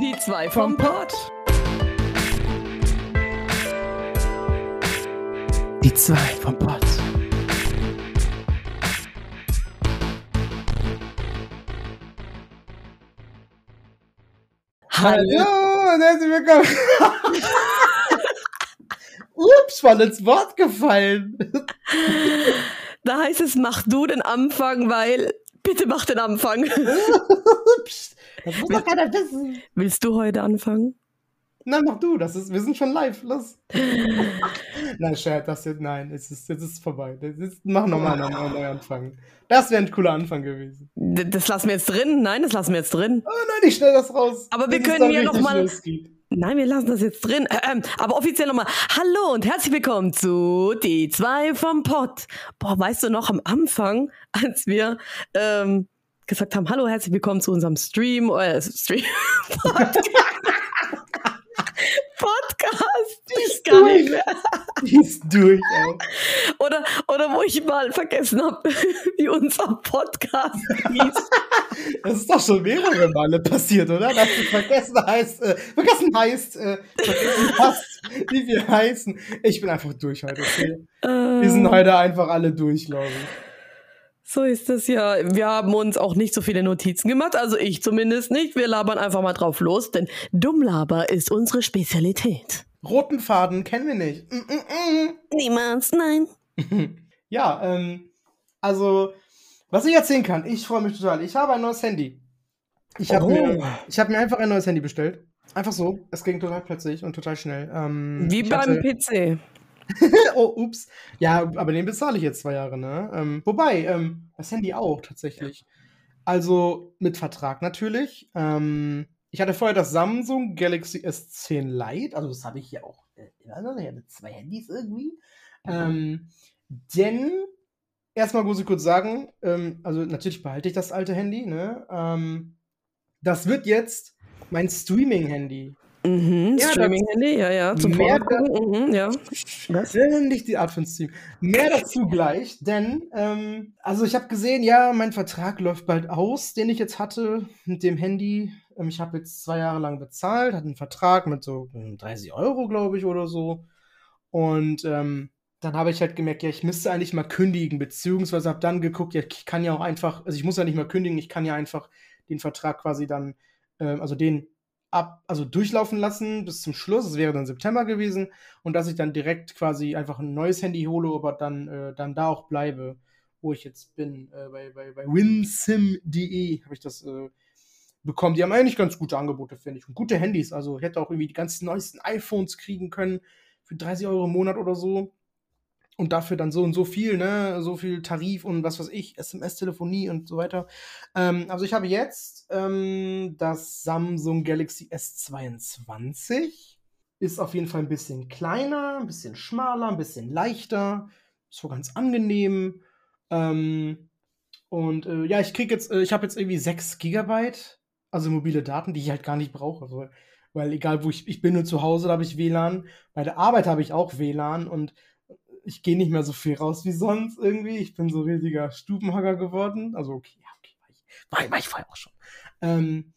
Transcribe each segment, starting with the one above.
Die zwei vom Pott. Die zwei vom Pott. Hallo und herzlich willkommen. Ups, voll ins Wort gefallen. Da heißt es, mach du den Anfang, weil bitte mach den Anfang. Ups, das muss doch keiner wissen. Willst du heute anfangen? Nein, mach du, das ist, wir sind schon live, los. nein, Scherz, das jetzt, nein, es ist, jetzt ist vorbei. Das ist, mach nochmal einen Neuanfang. Das wäre ein cooler Anfang gewesen. D das lassen wir jetzt drin. Nein, das lassen wir jetzt drin. Oh nein, ich stell das raus. Aber wir Wenn es können dann ja richtig noch mal- losgeht. Nein, wir lassen das jetzt drin. Ähm, aber offiziell nochmal. Hallo und herzlich willkommen zu Die zwei vom Pott. Boah, weißt du noch am Anfang, als wir ähm, gesagt haben, hallo, herzlich willkommen zu unserem Stream, äh, Stream, Podcast. Podcast. Ich gar nicht mehr. Die ist durch, ey. Oder, oder wo ich mal vergessen habe, wie unser Podcast hieß. Das ist doch schon mehrere Male passiert, oder? Dass du vergessen heißt, äh, vergessen heißt, äh, vergessen hast, wie wir heißen. Ich bin einfach durch heute, okay? Wir sind Äh, heute einfach alle durch, glaube ich. So ist es ja. Wir haben uns auch nicht so viele Notizen gemacht, also ich zumindest nicht. Wir labern einfach mal drauf los, denn Dummlaber ist unsere Spezialität. Roten Faden kennen wir nicht. Mm, mm, Niemals, nein. mm. Ja, ähm, also, was ich erzählen kann, ich freue mich total. Ich habe ein neues Handy. Ich habe Oh. mir, ich habe mir einfach ein neues Handy bestellt. Einfach so. Es ging total plötzlich und total schnell. Ähm, Wie beim hatte- PC. oh, ups. Ja, aber den bezahle ich jetzt zwei Jahre, ne? Ähm, wobei, ähm, das Handy auch tatsächlich. Also mit Vertrag natürlich. Ähm, ich hatte vorher das Samsung Galaxy S10 Lite, also das habe ich hier auch äh, immer noch. Ich hatte zwei Handys irgendwie. Ähm, denn, erstmal muss ich kurz sagen, ähm, also natürlich behalte ich das alte Handy, ne? Ähm, das wird jetzt mein Streaming-Handy. Mhm, Ja, Streaming-Handy, ja, ja. Zum Mehr Vorgucken, mhm, ja. Das ist nicht die Art von Stream. Mehr dazu gleich, denn, ähm, also ich habe gesehen, ja, mein Vertrag läuft bald aus, den ich jetzt hatte mit dem Handy. Ähm, ich habe jetzt zwei Jahre lang bezahlt, hatte einen Vertrag mit so ähm, 30 Euro, glaube ich, oder so. Und ähm, dann habe ich halt gemerkt, ja, ich müsste eigentlich mal kündigen, beziehungsweise habe dann geguckt, ja, ich kann ja auch einfach, also ich muss ja nicht mal kündigen, ich kann ja einfach den Vertrag quasi dann, ähm, also den ab, also durchlaufen lassen bis zum Schluss. Es wäre dann September gewesen und dass ich dann direkt quasi einfach ein neues Handy hole, aber dann, äh, dann da auch bleibe, wo ich jetzt bin. Äh, bei bei, bei winsim.de habe ich das äh, bekommen. Die haben eigentlich ganz gute Angebote, finde ich. Und gute Handys. Also ich hätte auch irgendwie die ganzen neuesten iPhones kriegen können für 30 Euro im Monat oder so. Und dafür dann so und so viel, ne? So viel Tarif und was weiß ich, SMS-Telefonie und so weiter. Ähm, also ich habe jetzt ähm, das Samsung Galaxy S22. Ist auf jeden Fall ein bisschen kleiner, ein bisschen schmaler, ein bisschen leichter. So ganz angenehm. Ähm, und äh, ja, ich krieg jetzt, äh, ich habe jetzt irgendwie 6 Gigabyte, also mobile Daten, die ich halt gar nicht brauche. Also, weil egal wo ich, ich bin nur zu Hause, da habe ich WLAN. Bei der Arbeit habe ich auch WLAN und ich gehe nicht mehr so viel raus wie sonst irgendwie. Ich bin so riesiger Stubenhacker geworden. Also okay, ja, okay, war ich, war, war ich vorher auch schon. Ähm,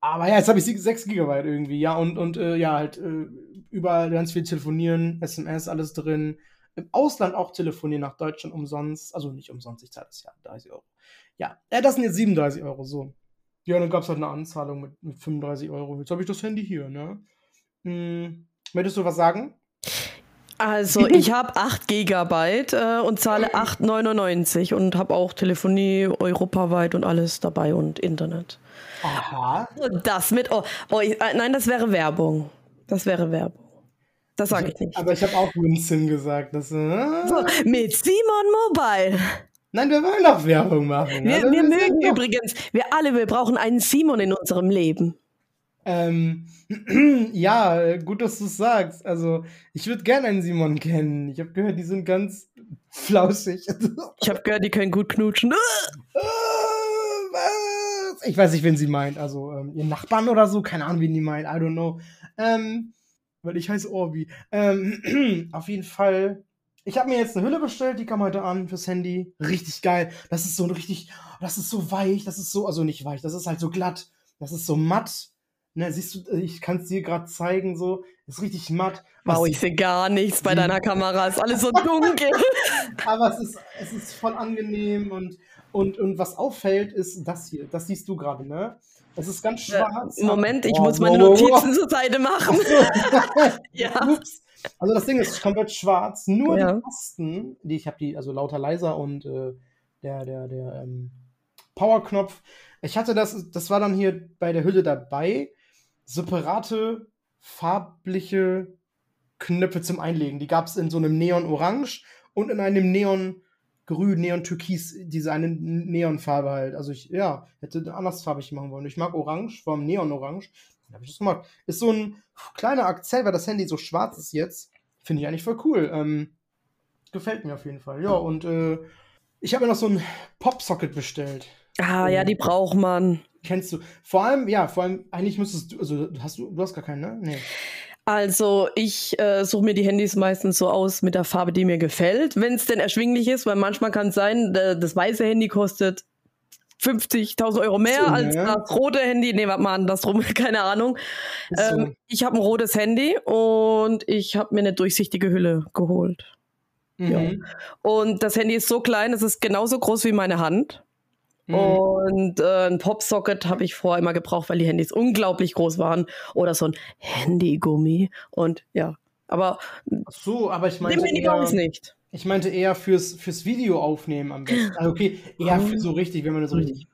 aber ja, jetzt habe ich 6 Gigabyte irgendwie, ja, und, und äh, ja, halt äh, überall ganz viel telefonieren, SMS, alles drin. Im Ausland auch telefonieren nach Deutschland umsonst. Also nicht umsonst, ich zahle das ja 30 Euro. Ja, äh, das sind jetzt 37 Euro, so. Ja, dann gab es halt eine Anzahlung mit, mit 35 Euro. Jetzt habe ich das Handy hier, ne? Hm, möchtest du was sagen? Also, ich habe 8 Gigabyte äh, und zahle 8,99 und habe auch Telefonie europaweit und alles dabei und Internet. Aha. Und das mit. Oh, oh, ich, äh, nein, das wäre Werbung. Das wäre Werbung. Das sage ich nicht. Aber ich habe auch Winsin gesagt. Das, äh, So, mit Simon Mobile. Nein, wir wollen doch Werbung machen. Wir, Also, wir mögen übrigens, wir alle, wir brauchen einen Simon in unserem Leben. Ähm, ja, gut, dass du es sagst. Also, ich würde gerne einen Simon kennen. Ich habe gehört, die sind ganz flauschig. Ich habe gehört, die können gut knutschen. Äh? Ich weiß nicht, wen sie meint. Also, ähm, ihren Nachbarn oder so. Keine Ahnung, wen die meint. I don't know. Ähm, weil ich heiße Orbi. Ähm, auf jeden Fall. Ich habe mir jetzt eine Hülle bestellt, die kam heute an fürs Handy. Richtig geil. Das ist so ein richtig, das ist so weich, das ist so, also nicht weich, das ist halt so glatt, das ist so matt. Ne, siehst du, ich kann es dir gerade zeigen, so, ist richtig matt. Wow, ich sehe gar nichts bei deiner Kamera, ist alles so dunkel. Aber es ist, es ist voll angenehm und, und, und was auffällt, ist das hier. Das siehst du gerade, ne? Es ist ganz schwarz. Moment, ich oh, muss meine Notizen zur Seite machen. ja. Ups. Also das Ding ist komplett schwarz. Nur ja. die Tasten, die ich habe, die, also lauter leiser und äh, der, der, der ähm, Powerknopf. Ich hatte das, das war dann hier bei der Hülle dabei. Separate farbliche Knöpfe zum Einlegen. Die gab es in so einem Neon-Orange und in einem Neon-Grün, Neon-Türkis, diese eine Neonfarbe halt. Also ich, ja, hätte andersfarbig machen wollen. Ich mag Orange, vom Neon-Orange. Dann habe ich das gemacht. Ist so ein kleiner Akzent, weil das Handy so schwarz ist jetzt. Finde ich eigentlich voll cool. Ähm, gefällt mir auf jeden Fall. Ja, und äh, ich habe mir noch so ein Popsocket bestellt. Ah, ja, die braucht man. Kennst du. Vor allem, ja, vor allem, eigentlich müsstest du, also hast du, du hast gar keinen, ne? Nee. Also ich äh, suche mir die Handys meistens so aus mit der Farbe, die mir gefällt, wenn es denn erschwinglich ist, weil manchmal kann es sein, das weiße Handy kostet 50.000 Euro mehr so, als ja. das rote Handy. Nee, warte mal andersrum, keine Ahnung. So. Ähm, ich habe ein rotes Handy und ich habe mir eine durchsichtige Hülle geholt. Mhm. Ja. Und das Handy ist so klein, es ist genauso groß wie meine Hand. Mhm. Und äh, ein Popsocket habe ich vorher immer gebraucht, weil die Handys unglaublich groß waren. Oder so ein Handygummi. Und ja, aber. Ach so, aber ich meine. eher, nicht. Ich meinte eher fürs, fürs Video aufnehmen am besten. Also okay, eher für so richtig, wenn man so richtig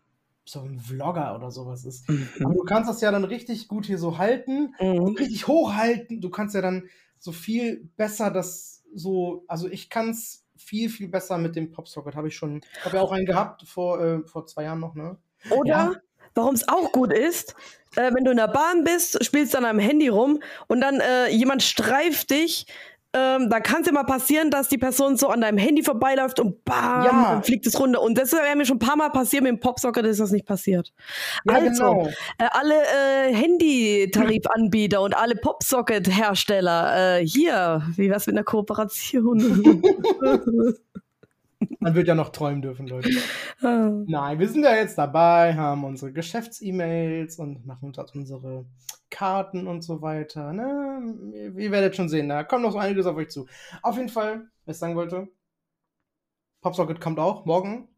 so ein Vlogger oder sowas ist. Mhm. Aber du kannst das ja dann richtig gut hier so halten, mhm. richtig hochhalten. Du kannst ja dann so viel besser das so, also ich kann es viel, viel besser mit dem Popsocket. Habe ich schon, habe ja auch einen gehabt vor, äh, vor zwei Jahren noch, ne? Oder, ja. warum es auch gut ist, äh, wenn du in der Bahn bist, spielst dann am Handy rum und dann äh, jemand streift dich, ähm, da kann es ja mal passieren, dass die Person so an deinem Handy vorbeiläuft und bam, ja. dann fliegt es runter. Und das wäre mir schon ein paar Mal passiert, mit dem Popsocket ist das nicht passiert. Ja, also, genau. äh, alle äh, Handy-Tarifanbieter und alle Popsocket-Hersteller, äh, hier, wie wär's mit einer Kooperation? Man wird ja noch träumen dürfen, Leute. Ah. Nein, wir sind ja jetzt dabei, haben unsere Geschäfts-E-Mails und machen dort unsere Karten und so weiter. Ne? Ihr werdet schon sehen, da kommt noch so einiges auf euch zu. Auf jeden Fall, was ich sagen wollte, Popsocket kommt auch morgen.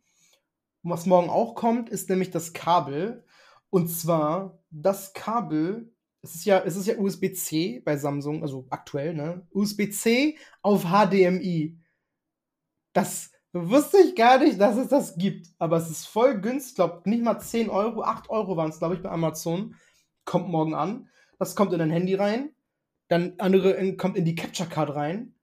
Was morgen auch kommt, ist nämlich das Kabel. Und zwar das Kabel, es ist ja, ja USB-C bei Samsung, also aktuell, ne? USB-C auf HDMI. Das wusste ich gar nicht, dass es das gibt. Aber es ist voll günstig, glaube nicht mal 10 Euro, 8 Euro waren es, glaube ich, bei Amazon kommt morgen an. Das kommt in dein Handy rein. Dann andere in, kommt in die Capture Card rein.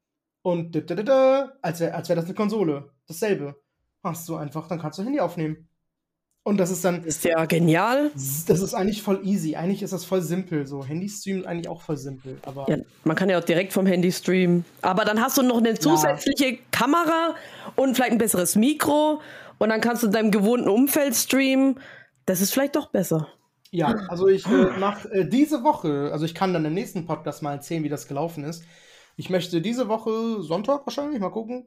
Und als wäre als wär das eine Konsole. Dasselbe. Machst du einfach, dann kannst du Handy aufnehmen. Und das ist dann. Ist ja genial. Das ist eigentlich voll easy. Eigentlich ist das voll simpel. So, Handy-Stream ist eigentlich auch voll simpel. Aber ja, man kann ja auch direkt vom Handy streamen. Aber dann hast du noch eine zusätzliche ja. Kamera und vielleicht ein besseres Mikro. Und dann kannst du in deinem gewohnten Umfeld streamen. Das ist vielleicht doch besser. Ja, also ich äh, mache äh, diese Woche, also ich kann dann im nächsten Podcast mal erzählen, wie das gelaufen ist. Ich möchte diese Woche, Sonntag wahrscheinlich, mal gucken,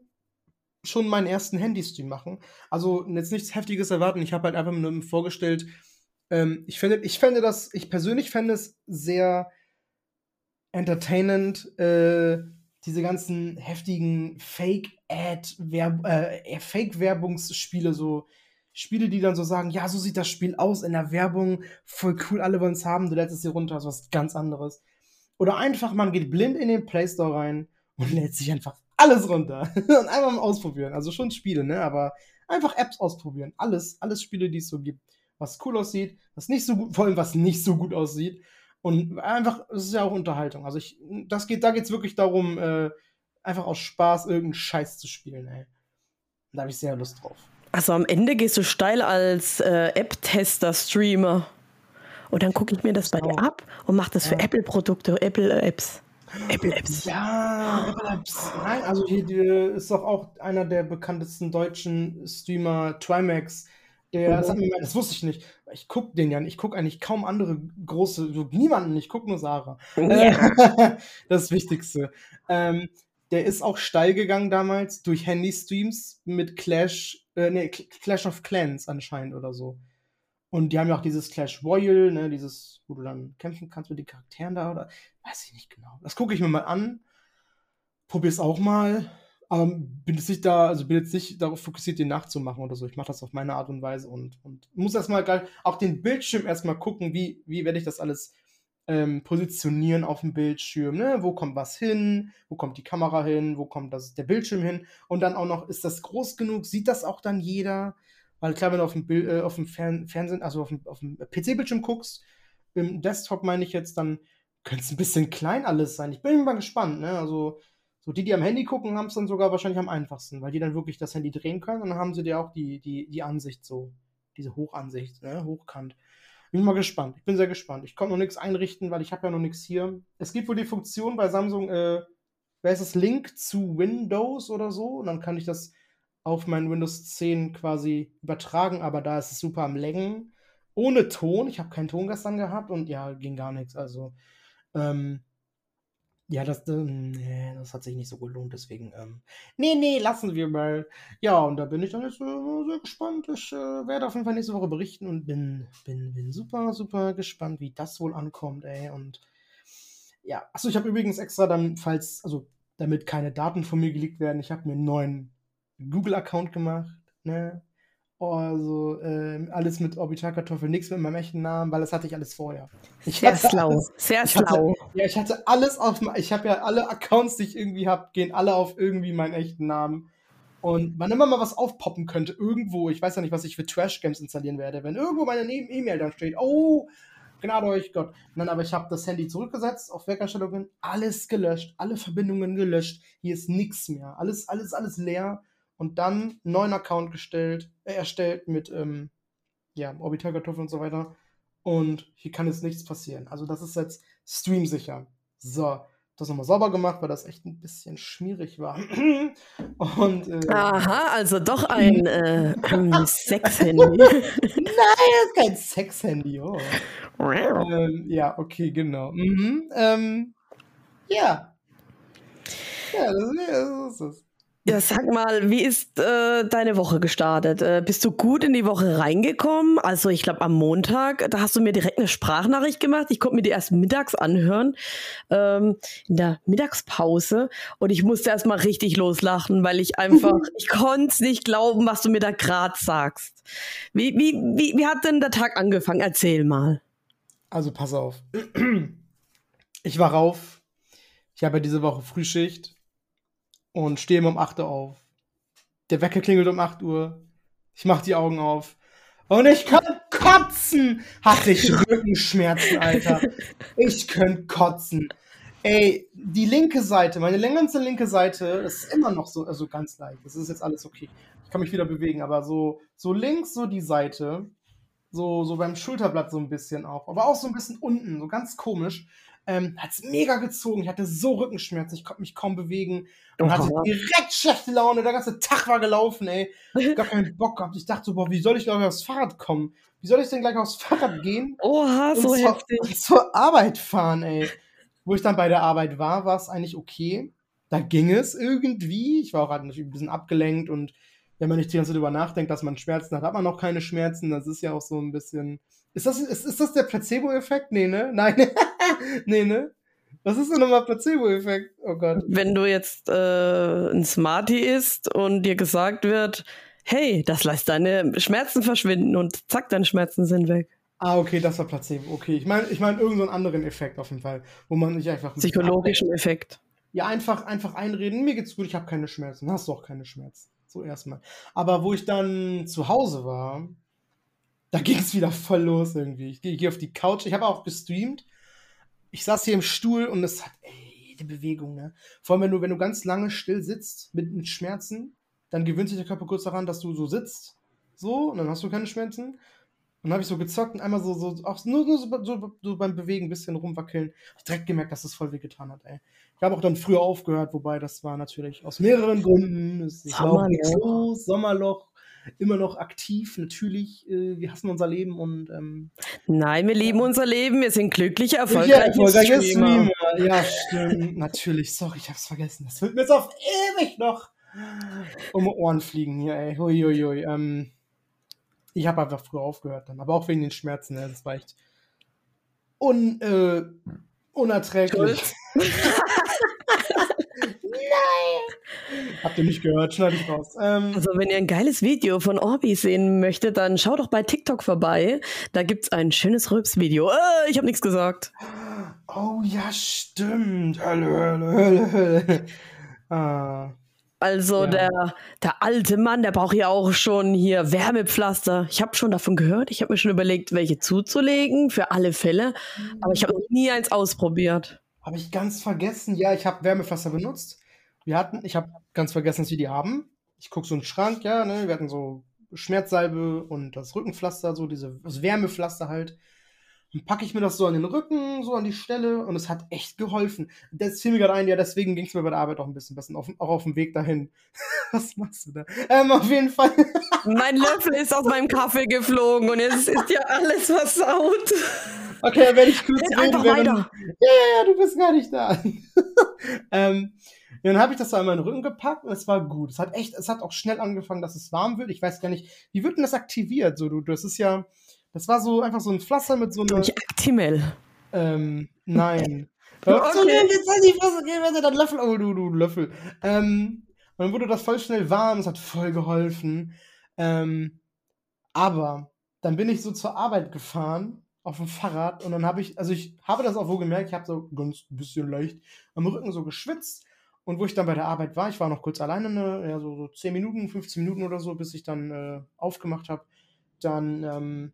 schon meinen ersten Handy-Stream machen. Also jetzt nichts Heftiges erwarten. Ich habe halt einfach nur vorgestellt, ähm, ich finde, ich fände das, ich persönlich fände es sehr entertainend, äh, diese ganzen heftigen Fake-Ad, äh, Fake-Werbungsspiele so Spiele, die dann so sagen, ja, so sieht das Spiel aus in der Werbung, voll cool, alle wollen es haben, du lädst es hier runter, ist was ganz anderes. Oder einfach, man geht blind in den Play Store rein und lädt sich einfach alles runter und einfach mal ausprobieren. Also schon Spiele, ne, aber einfach Apps ausprobieren. Alles, alles Spiele, die es so gibt. Was cool aussieht, was nicht so gut, vor allem was nicht so gut aussieht. Und einfach, es ist ja auch Unterhaltung. Also ich, das geht, da geht es wirklich darum, äh, einfach aus Spaß irgendeinen Scheiß zu spielen, ey. Da habe ich sehr Lust drauf. Also am Ende gehst du steil als äh, App-Tester-Streamer. Und dann gucke ich mir das bei dir ab und mache das für Apple-Produkte, Apple-Apps. Apple-Apps. Ja, Apple-Apps. Nein, also hier, ist doch auch einer der bekanntesten deutschen Streamer, Trimax. Der, das, mir, das, wusste ich nicht. Ich gucke den ja nicht. Ich gucke eigentlich kaum andere große, niemanden. Ich gucke nur Sarah. Ja. das Wichtigste. Ähm, der ist auch steil gegangen damals durch Handy-Streams mit Clash, äh, nee, Clash of Clans anscheinend oder so. Und die haben ja auch dieses Clash Royale, ne, dieses, wo du dann kämpfen kannst mit den Charakteren da oder weiß ich nicht genau. Das gucke ich mir mal an. Probier's auch mal. Aber bin jetzt nicht da, also bin jetzt nicht darauf fokussiert, den nachzumachen oder so. Ich mache das auf meine Art und Weise und, und muss erstmal auch den Bildschirm erstmal gucken, wie, wie werde ich das alles ähm, positionieren auf dem Bildschirm, ne? Wo kommt was hin? Wo kommt die Kamera hin? Wo kommt das, der Bildschirm hin? Und dann auch noch, ist das groß genug? Sieht das auch dann jeder? Weil klar, wenn du auf dem, Bild, äh, auf dem Fern Fernsehen, also auf dem, auf dem PC-Bildschirm guckst, im Desktop meine ich jetzt, dann könnte es ein bisschen klein alles sein. Ich bin mal gespannt, ne? Also so die, die am Handy gucken, haben es dann sogar wahrscheinlich am einfachsten, weil die dann wirklich das Handy drehen können und dann haben sie dir auch die, die, die Ansicht so, diese Hochansicht, ne, hochkant. Bin mal gespannt. Ich bin sehr gespannt. Ich konnte noch nichts einrichten, weil ich habe ja noch nichts hier. Es gibt wohl die Funktion bei Samsung, äh, wer ist das Link zu Windows oder so und dann kann ich das auf mein Windows 10 quasi übertragen, aber da ist es super am Längen. Ohne Ton. Ich habe keinen Ton gestern gehabt und ja, ging gar nichts. Also, ähm, ja, das, ähm, nee, das hat sich nicht so gelohnt, deswegen, ähm, nee, nee, lassen wir mal. Ja, und da bin ich dann jetzt äh, sehr gespannt. Ich äh, werde auf jeden Fall nächste Woche berichten und bin, bin, bin super, super gespannt, wie das wohl ankommt, ey. Und ja, achso, ich habe übrigens extra dann, falls, also damit keine Daten von mir geleakt werden, ich habe mir einen neuen Google-Account gemacht, ne? Also äh, alles mit Orbitalkartoffel, nichts mit meinem echten Namen, weil das hatte ich alles vorher. Ich sehr schlau, alles, sehr schlau. Hatte, ja, ich hatte alles auf, ich habe ja alle Accounts, die ich irgendwie habe, gehen alle auf irgendwie meinen echten Namen. Und wann immer mal was aufpoppen könnte, irgendwo, ich weiß ja nicht, was ich für Trash-Games installieren werde, wenn irgendwo meine E-Mail dann steht, oh, Gnade euch Gott. Nein, aber ich habe das Handy zurückgesetzt, auf Werkerstellungen, alles gelöscht, alle Verbindungen gelöscht, hier ist nichts mehr, alles, alles, alles leer und dann einen neuen Account gestellt, äh, erstellt mit ähm, ja, Orbitalkartoffel und so weiter. Und hier kann jetzt nichts passieren. Also das ist jetzt streamsicher. So, das nochmal sauber gemacht, weil das echt ein bisschen schmierig war. Und, äh, Aha, also doch ein äh, Sex-Handy. Nein, das ist kein Sex-Handy. Oh. ähm, ja, okay, genau. Mhm, ähm, ja. Ja, das, das ist es. Ja, sag mal, wie ist äh, deine Woche gestartet? Äh, bist du gut in die Woche reingekommen? Also ich glaube am Montag, da hast du mir direkt eine Sprachnachricht gemacht. Ich konnte mir die erst mittags anhören, ähm, in der Mittagspause. Und ich musste erst mal richtig loslachen, weil ich einfach, ich konnte es nicht glauben, was du mir da gerade sagst. Wie, wie, wie, wie hat denn der Tag angefangen? Erzähl mal. Also pass auf. Ich war rauf. Ich habe ja diese Woche Frühschicht und stehe um 8 Uhr auf. Der Wecker klingelt um 8 Uhr. Ich mach die Augen auf. Und ich kann kotzen! Hatte ich Rückenschmerzen, Alter. Ich könnte kotzen. Ey, die linke Seite, meine ganze linke Seite, ist immer noch so, also ganz leicht. Das ist jetzt alles okay. Ich kann mich wieder bewegen, aber so, so links, so die Seite, so, so beim Schulterblatt so ein bisschen auch, aber auch so ein bisschen unten, so ganz komisch ähm, hat es mega gezogen. Ich hatte so Rückenschmerzen, ich konnte mich kaum bewegen und hatte direkt schlechte Laune. Der ganze Tag war gelaufen, ey. Gar keinen Bock gehabt. Ich dachte so, boah, wie soll ich gleich aufs Fahrrad kommen? Wie soll ich denn gleich aufs Fahrrad gehen? Oha, so und heftig. Und zur Arbeit fahren, ey. Wo ich dann bei der Arbeit war, war es eigentlich okay. Da ging es irgendwie. Ich war auch halt natürlich ein bisschen abgelenkt und wenn man nicht die ganze Zeit drüber nachdenkt, dass man Schmerzen hat, hat man noch keine Schmerzen. Das ist ja auch so ein bisschen. Ist das, ist, ist das der Placebo-Effekt? Nee, ne? Nein. nee, ne? Was ist denn nochmal Placebo-Effekt? Oh Gott. Wenn du jetzt äh, ein Smarty isst und dir gesagt wird, hey, das lässt deine Schmerzen verschwinden und zack, deine Schmerzen sind weg. Ah, okay, das war Placebo. Okay, ich meine ich mein irgendeinen so anderen Effekt auf jeden Fall, wo man nicht einfach... Psychologischen Effekt. Ja, einfach, einfach einreden, mir geht's gut, ich habe keine Schmerzen. Hast du auch keine Schmerzen. So erstmal. Aber wo ich dann zu Hause war, da ging es wieder voll los irgendwie. Ich gehe geh auf die Couch, ich habe auch gestreamt ich saß hier im Stuhl und es hat, ey, die Bewegung, ne? Vor allem, wenn du, wenn du ganz lange still sitzt mit, mit Schmerzen, dann gewöhnt sich der Körper kurz daran, dass du so sitzt, so, und dann hast du keine Schmerzen. Und dann habe ich so gezockt und einmal so, so, auch nur, nur so, so, so, beim Bewegen ein bisschen rumwackeln. Ich direkt gemerkt, dass das voll weh getan hat, ey. Ich habe auch dann früher aufgehört, wobei das war natürlich aus mehreren Gründen. Es ist auch nichts los, Sommerloch, immer noch aktiv. Natürlich, äh, wir hassen unser Leben und. Ähm, Nein, wir lieben unser Leben. Wir sind glückliche, erfolgreiche, ja, erfolgreiche Streamer. Streamer. Ja, stimmt. Natürlich. Sorry, ich hab's vergessen. Das wird mir jetzt auf ewig noch um Ohren fliegen hier, ey. Huiuiui. Ähm, Ich habe einfach früher aufgehört dann, aber auch wegen den Schmerzen, ne? das war echt un, äh, unerträglich. Nein! Habt ihr nicht gehört, schneide ich raus. Ähm, Also, wenn ihr ein geiles Video von Orbi sehen möchtet, dann schaut doch bei TikTok vorbei. Da gibt's ein schönes Rülps-Video. Äh, ich habe nichts gesagt. oh ja, stimmt. Hölle, Hölle, Hölle, Hölle. Ah, Also Ja. der, der alte Mann, der braucht ja auch schon hier Wärmepflaster. Ich habe schon davon gehört. Ich habe mir schon überlegt, welche zuzulegen für alle Fälle. Aber ich habe noch nie eins ausprobiert. habe ich ganz vergessen. Ja, ich habe Wärmepflaster benutzt. Wir hatten, ich habe ganz vergessen, dass wir die haben. Ich gucke so einen Schrank, ja, ne? Wir hatten so Schmerzsalbe und das Rückenpflaster, so diese das Wärmepflaster halt. Dann packe ich mir das so an den Rücken, so an die Stelle und es hat echt geholfen. Das fiel mir gerade ein, ja, deswegen ging es mir bei der Arbeit auch ein bisschen besser, auf, auch auf dem Weg dahin. Was machst du da? Ähm, auf jeden Fall. Mein Löffel ist aus meinem Kaffee geflogen und jetzt ist ja alles versaut. Okay, werde ich kurz Red reden. einfach weiter. Ja, ja, ja, du bist gar nicht da. ähm, dann habe ich das so an meinen Rücken gepackt und es war gut. Es hat echt, es hat auch schnell angefangen, dass es warm wird. Ich weiß gar nicht, wie wird denn das aktiviert? So, du, das ist ja, das war so einfach so ein Pflaster mit so einer, Durch Actimel. ähm, nein. Okay. So, jetzt soll die Fresse wenn du dann Löffel, oh du, du Löffel. Ähm, und dann wurde das voll schnell warm, es hat voll geholfen. Ähm, aber dann bin ich so zur Arbeit gefahren auf dem Fahrrad und dann habe ich, also ich habe das auch wohl gemerkt, ich habe so ganz ein bisschen leicht am Rücken so geschwitzt und wo ich dann bei der Arbeit war, ich war noch kurz alleine, ne, ja, so, so 10 Minuten, 15 Minuten oder so, bis ich dann äh, aufgemacht habe, dann ähm,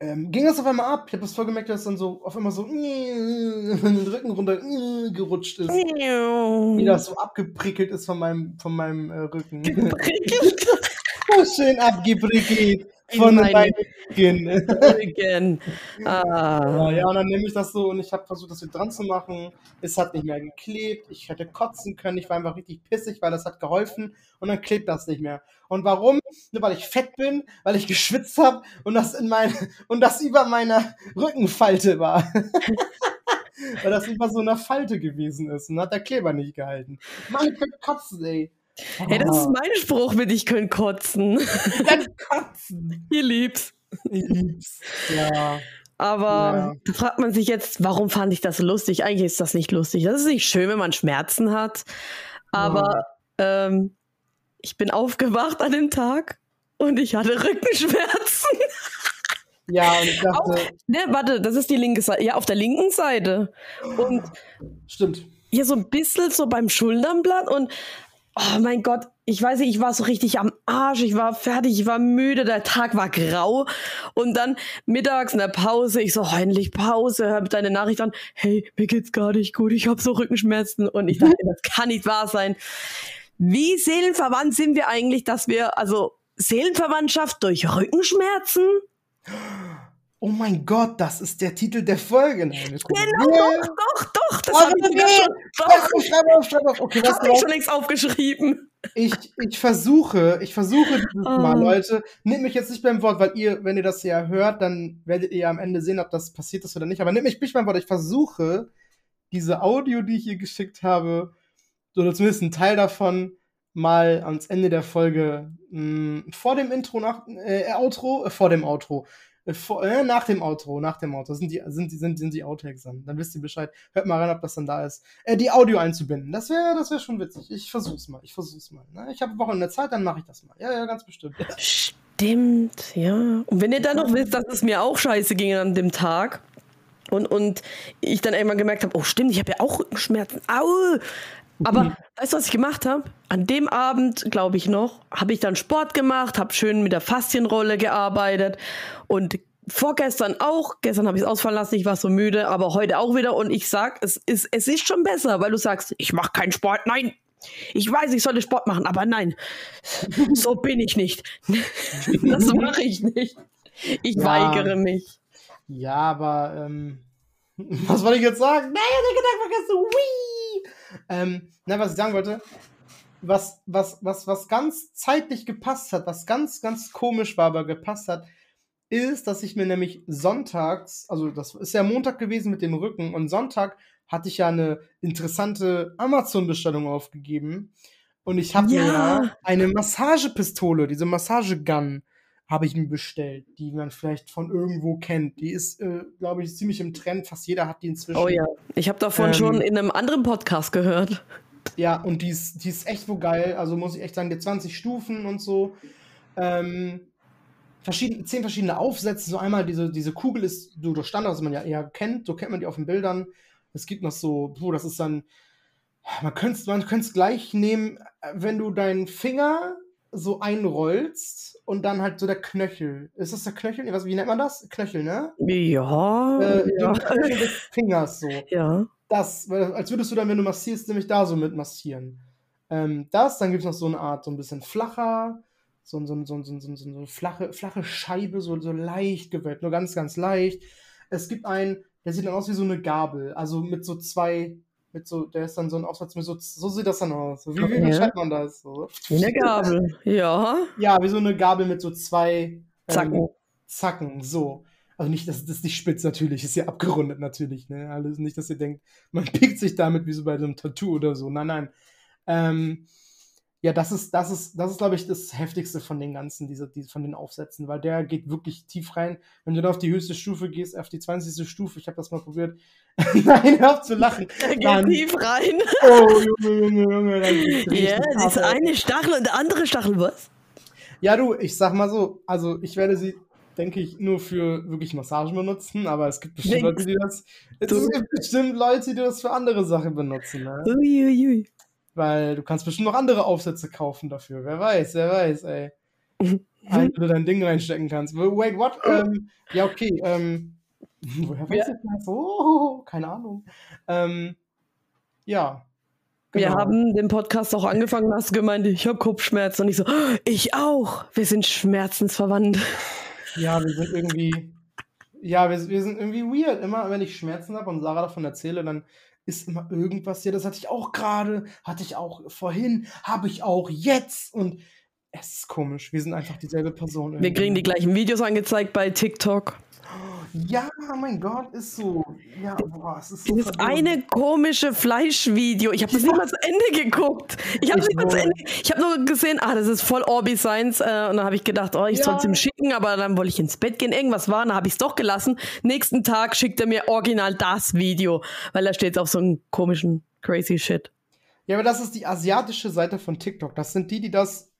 ähm, ging das auf einmal ab. Ich habe das voll gemerkt, dass dann so auf einmal so in den Rücken runter gerutscht ist. Wie das so abgeprickelt ist von meinem, von meinem äh, Rücken. so schön abgeprickelt von meine- Rücken. Rücken. Ah. Ja, und dann nehme ich das so und ich habe versucht, das wieder dran zu machen. Es hat nicht mehr geklebt. Ich hätte kotzen können. Ich war einfach richtig pissig, weil das hat geholfen. Und dann klebt das nicht mehr. Und warum? Nur weil ich fett bin, weil ich geschwitzt habe und das in mein und das über meiner Rückenfalte war. weil das über so einer Falte gewesen ist und hat der Kleber nicht gehalten. Mann, ich könnte kotzen, ey. Hey, das ist mein Spruch mit ich können kotzen. Dann kotzen. Ihr lieb's. Ich lieb's. Ja. Aber Ja. da fragt man sich jetzt, warum fand ich das lustig? Eigentlich ist das nicht lustig. Das ist nicht schön, wenn man Schmerzen hat. Aber ähm, ich bin aufgewacht an dem Tag und ich hatte Rückenschmerzen. Ja, und ich dachte, Ne, warte, das ist die linke Seite. Ja, auf der linken Seite. Und stimmt. hier so ein bisschen so beim Schulternblatt und oh mein Gott, ich weiß nicht, ich war so richtig am Arsch, ich war fertig, ich war müde, der Tag war grau und dann mittags in der Pause, ich so, oh, endlich Pause, hör deine Nachricht an, hey, mir geht's gar nicht gut, ich habe so Rückenschmerzen und ich dachte, das kann nicht wahr sein. Wie seelenverwandt sind wir eigentlich, dass wir, also Seelenverwandtschaft durch Rückenschmerzen? Oh mein Gott, das ist der Titel der Folge. Nein, Genau, doch, doch, doch, das habe ich sogar schon, Schreib doch, auf, schreib auf, schreib auf. Okay, was hab ich schon längst aufgeschrieben. ich, ich versuche, ich versuche dieses Oh. Mal, Leute, nehmt mich jetzt nicht beim Wort, weil ihr, wenn ihr das ja hört, dann werdet ihr ja am Ende sehen, ob das passiert ist oder nicht. Aber nehmt mich nicht beim Wort. Ich versuche, diese Audio, die ich hier geschickt habe, oder zumindest einen Teil davon, mal ans Ende der Folge mh, vor dem Intro, nach, äh, Outro, äh, vor dem Outro, vor, äh, nach dem Outro, nach dem Outro, sind die, sind sind, sind die Outtakes dann. Dann wisst ihr Bescheid. Hört mal rein, ob das dann da ist. Äh, die Audio einzubinden. Das wäre das wär schon witzig. Ich versuch's mal. Ich versuch's mal. Ne? Ich habe Woche in der Zeit, dann mache ich das mal. Ja, ja, ganz bestimmt. Stimmt, ja. Und wenn ihr dann noch wisst, dass es mir auch scheiße ging an dem Tag und, und ich dann irgendwann gemerkt habe, oh stimmt, ich habe ja auch Rückenschmerzen. Au! Aber weißt du, was ich gemacht habe? An dem Abend, glaube ich noch, habe ich dann Sport gemacht, habe schön mit der Faszienrolle gearbeitet und vorgestern auch, gestern habe ich es ausfallen lassen, ich war so müde, aber heute auch wieder und ich sag, es ist, es ist schon besser, weil du sagst, ich mache keinen Sport, nein, ich weiß, ich sollte Sport machen, aber nein, so bin ich nicht. Das mache ich nicht. Ich Ja. weigere mich. Ja, aber ähm, was wollte ich jetzt sagen? Nein, ich hab den Gedanken vergessen. Ähm, na, was ich sagen wollte, was, was, was, was ganz zeitlich gepasst hat, was ganz, ganz komisch war, aber gepasst hat, ist, dass ich mir nämlich sonntags, also das ist ja Montag gewesen mit dem Rücken und Sonntag hatte ich ja eine interessante Amazon-Bestellung aufgegeben und ich habe mir Ja. ja eine Massagepistole, diese Massagegun, habe ich mir bestellt, die man vielleicht von irgendwo kennt. Die ist, äh, glaube ich, ziemlich im Trend. Fast jeder hat die inzwischen. Oh ja, ich habe davon ähm, schon in einem anderen Podcast gehört. Ja, und die ist, die ist echt wo geil. Also muss ich echt sagen, die 20 Stufen und so. Ähm, verschiedene, zehn verschiedene Aufsätze. So einmal diese, diese Kugel ist so der Standard, was man ja eher kennt. So kennt man die auf den Bildern. Es gibt noch so, puh, das ist dann, man könnte es man gleich nehmen, wenn du deinen Finger so einrollst und dann halt so der Knöchel. Ist das der Knöchel? Was, wie nennt man das? Knöchel, ne? Ja. Äh, ja. Knöchel des Fingers so. Ja. Das, als würdest du dann, wenn du massierst, nämlich da so mit massieren. Ähm, das, dann gibt es noch so eine Art, so ein bisschen flacher, so, so, so, so, so, so eine flache, flache Scheibe, so, so leicht gewölbt, nur ganz, ganz leicht. Es gibt einen, der sieht dann aus wie so eine Gabel, also mit so zwei mit so, der ist dann so ein Aufsatz mit so, so sieht das dann aus. Wie, wie beschreibt man das? So? Wie eine Gabel, ja. Ja, wie so eine Gabel mit so zwei Zacken. Ähm, Zacken, so. Also nicht, das, das ist nicht spitz natürlich, ist ja abgerundet natürlich, ne? Alles nicht, dass ihr denkt, man pickt sich damit wie so bei so einem Tattoo oder so. Nein, nein. Ähm, ja, das ist, das ist, das ist, glaube ich, das heftigste von den ganzen, diese, diese, von den Aufsätzen, weil der geht wirklich tief rein. Wenn du da auf die höchste Stufe gehst, auf die 20. Stufe, ich habe das mal probiert. Nein, hör auf zu lachen. Der geht dann, tief rein. Oh, Junge, Junge, Junge. Dann ja, das ist eine Stachel und der andere Stachel, was? Ja, du, ich sag mal so, also ich werde sie, denke ich, nur für wirklich Massagen benutzen, aber es gibt bestimmt Leute, die das, es gibt bestimmt Leute, die das für andere Sachen benutzen. Ne? Uiuiui. Ui. Weil du kannst bestimmt noch andere Aufsätze kaufen dafür. Wer weiß, wer weiß, ey. Halt, wo du dein Ding reinstecken kannst. Wait, what? Ähm, ja, okay. Ähm, woher weiß ja. ich das? Oh, keine Ahnung. Ähm, ja. Genau. Wir haben den Podcast auch angefangen, hast du gemeint, ich habe Kopfschmerzen. Und ich so, ich auch. Wir sind schmerzensverwandt. Ja, wir sind irgendwie. Ja, wir, wir sind irgendwie weird. Immer wenn ich Schmerzen habe und Sarah davon erzähle, dann ist immer irgendwas, ja, das hatte ich auch gerade, hatte ich auch vorhin, habe ich auch jetzt. Und es ist komisch, wir sind einfach dieselbe Person. Irgendwie. Wir kriegen die gleichen Videos angezeigt bei TikTok. Ja, mein Gott, ist so. Ja, boah, es ist so. Dieses eine komische Fleischvideo. Ich habe das nicht mal zu Ende geguckt. Ich habe nicht mal zu Ende. Ich habe nur gesehen, ah, das ist voll Orbi Science. Äh, und dann habe ich gedacht, oh, ich ja. soll es ihm schicken, aber dann wollte ich ins Bett gehen. Irgendwas war, dann habe ich es doch gelassen. Nächsten Tag schickt er mir original das Video, weil da steht auf so einem komischen crazy Shit. Ja, aber das ist die asiatische Seite von TikTok. Das sind die, die das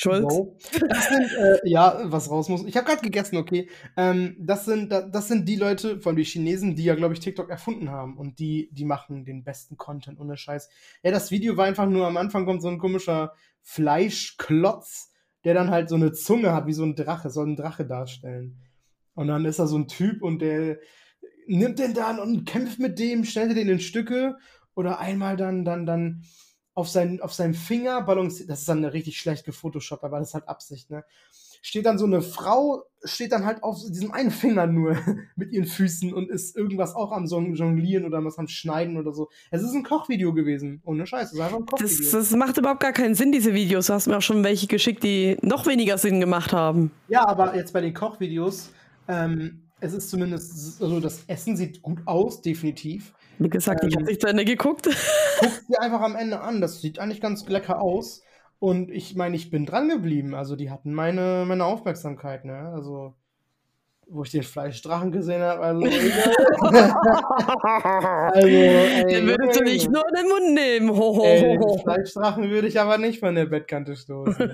Schulz. No. Sind, äh, ja, was raus muss. Ich habe gerade gegessen, okay. Ähm, das, sind, das sind die Leute, von den Chinesen, die ja, glaube ich, TikTok erfunden haben. Und die, die machen den besten Content, ohne Scheiß. Ja, das Video war einfach nur, am Anfang kommt so ein komischer Fleischklotz, der dann halt so eine Zunge hat, wie so ein Drache, soll ein Drache darstellen. Und dann ist da so ein Typ und der nimmt den dann und kämpft mit dem, stellt den in Stücke. Oder einmal dann, dann, dann auf, sein, auf seinem Finger balanciert, das ist dann richtig schlecht gefotoshoppt, aber das ist halt Absicht, ne? Steht dann so eine Frau, steht dann halt auf diesem einen Finger nur mit ihren Füßen und ist irgendwas auch am Jonglieren oder was am Schneiden oder so. Es ist ein Kochvideo gewesen. Ohne Scheiß, es ist einfach ein Kochvideo. Das, das macht überhaupt gar keinen Sinn, diese Videos. Du hast mir auch schon welche geschickt, die noch weniger Sinn gemacht haben. Ja, aber jetzt bei den Kochvideos, ähm, es ist zumindest, also das Essen sieht gut aus, definitiv. Wie gesagt, ähm, ich habe nicht zu Ende geguckt. Guck dir einfach am Ende an. Das sieht eigentlich ganz lecker aus. Und ich meine, ich bin dran geblieben. Also die hatten meine, meine Aufmerksamkeit, ne? Also, wo ich den Fleischdrachen gesehen habe, also. also ey, den würdest du nicht nur in den Mund nehmen. Ho, ho, ey, den Fleischdrachen würde ich aber nicht von der Bettkante stoßen.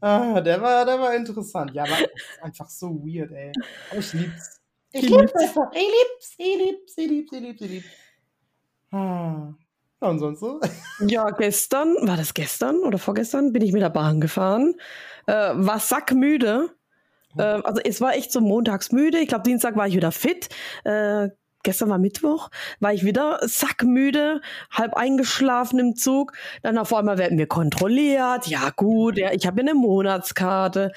Ah, der war, der war interessant. Ja, aber einfach so weird, ey. Aber ich lieb's. Ich lieb's einfach. Ich lieb's, ich lieb's, ich lieb's, ich lieb's, ich lieb's. Ah. Ja, und sonst so? Ja, gestern, war das gestern oder vorgestern, bin ich mit der Bahn gefahren. Äh, war sackmüde. Äh, also es war echt so montags müde. Ich glaube, Dienstag war ich wieder fit. Äh, gestern war Mittwoch, war ich wieder sackmüde, halb eingeschlafen im Zug. Dann auf einmal werden wir kontrolliert. Ja gut, ja, ich habe eine Monatskarte.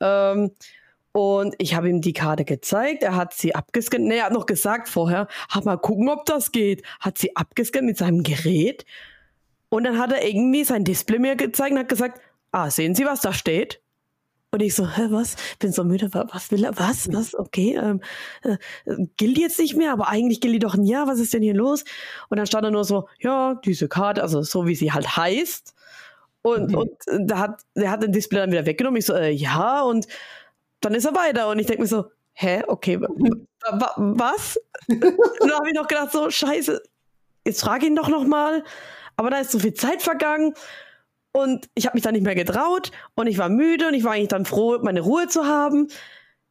Ähm, und ich habe ihm die Karte gezeigt, er hat sie abgescannt. Nee, er hat noch gesagt vorher, hab mal gucken, ob das geht. Hat sie abgescannt mit seinem Gerät. Und dann hat er irgendwie sein Display mir gezeigt und hat gesagt, ah, sehen Sie, was da steht? Und ich so, hä, was? Bin so müde, was will er, was, was, okay, ähm, äh, gilt jetzt nicht mehr, aber eigentlich gilt die doch ein Jahr, was ist denn hier los? Und dann stand er nur so, ja, diese Karte, also so wie sie halt heißt. Und, mhm. und da hat, der hat den Display dann wieder weggenommen. Ich so, äh, ja, und dann ist er weiter. Und ich denke mir so, hä, okay, was? und dann habe ich noch gedacht, so, scheiße, jetzt frage ihn doch noch mal. Aber da ist so viel Zeit vergangen und ich habe mich dann nicht mehr getraut und ich war müde und ich war eigentlich dann froh, meine Ruhe zu haben.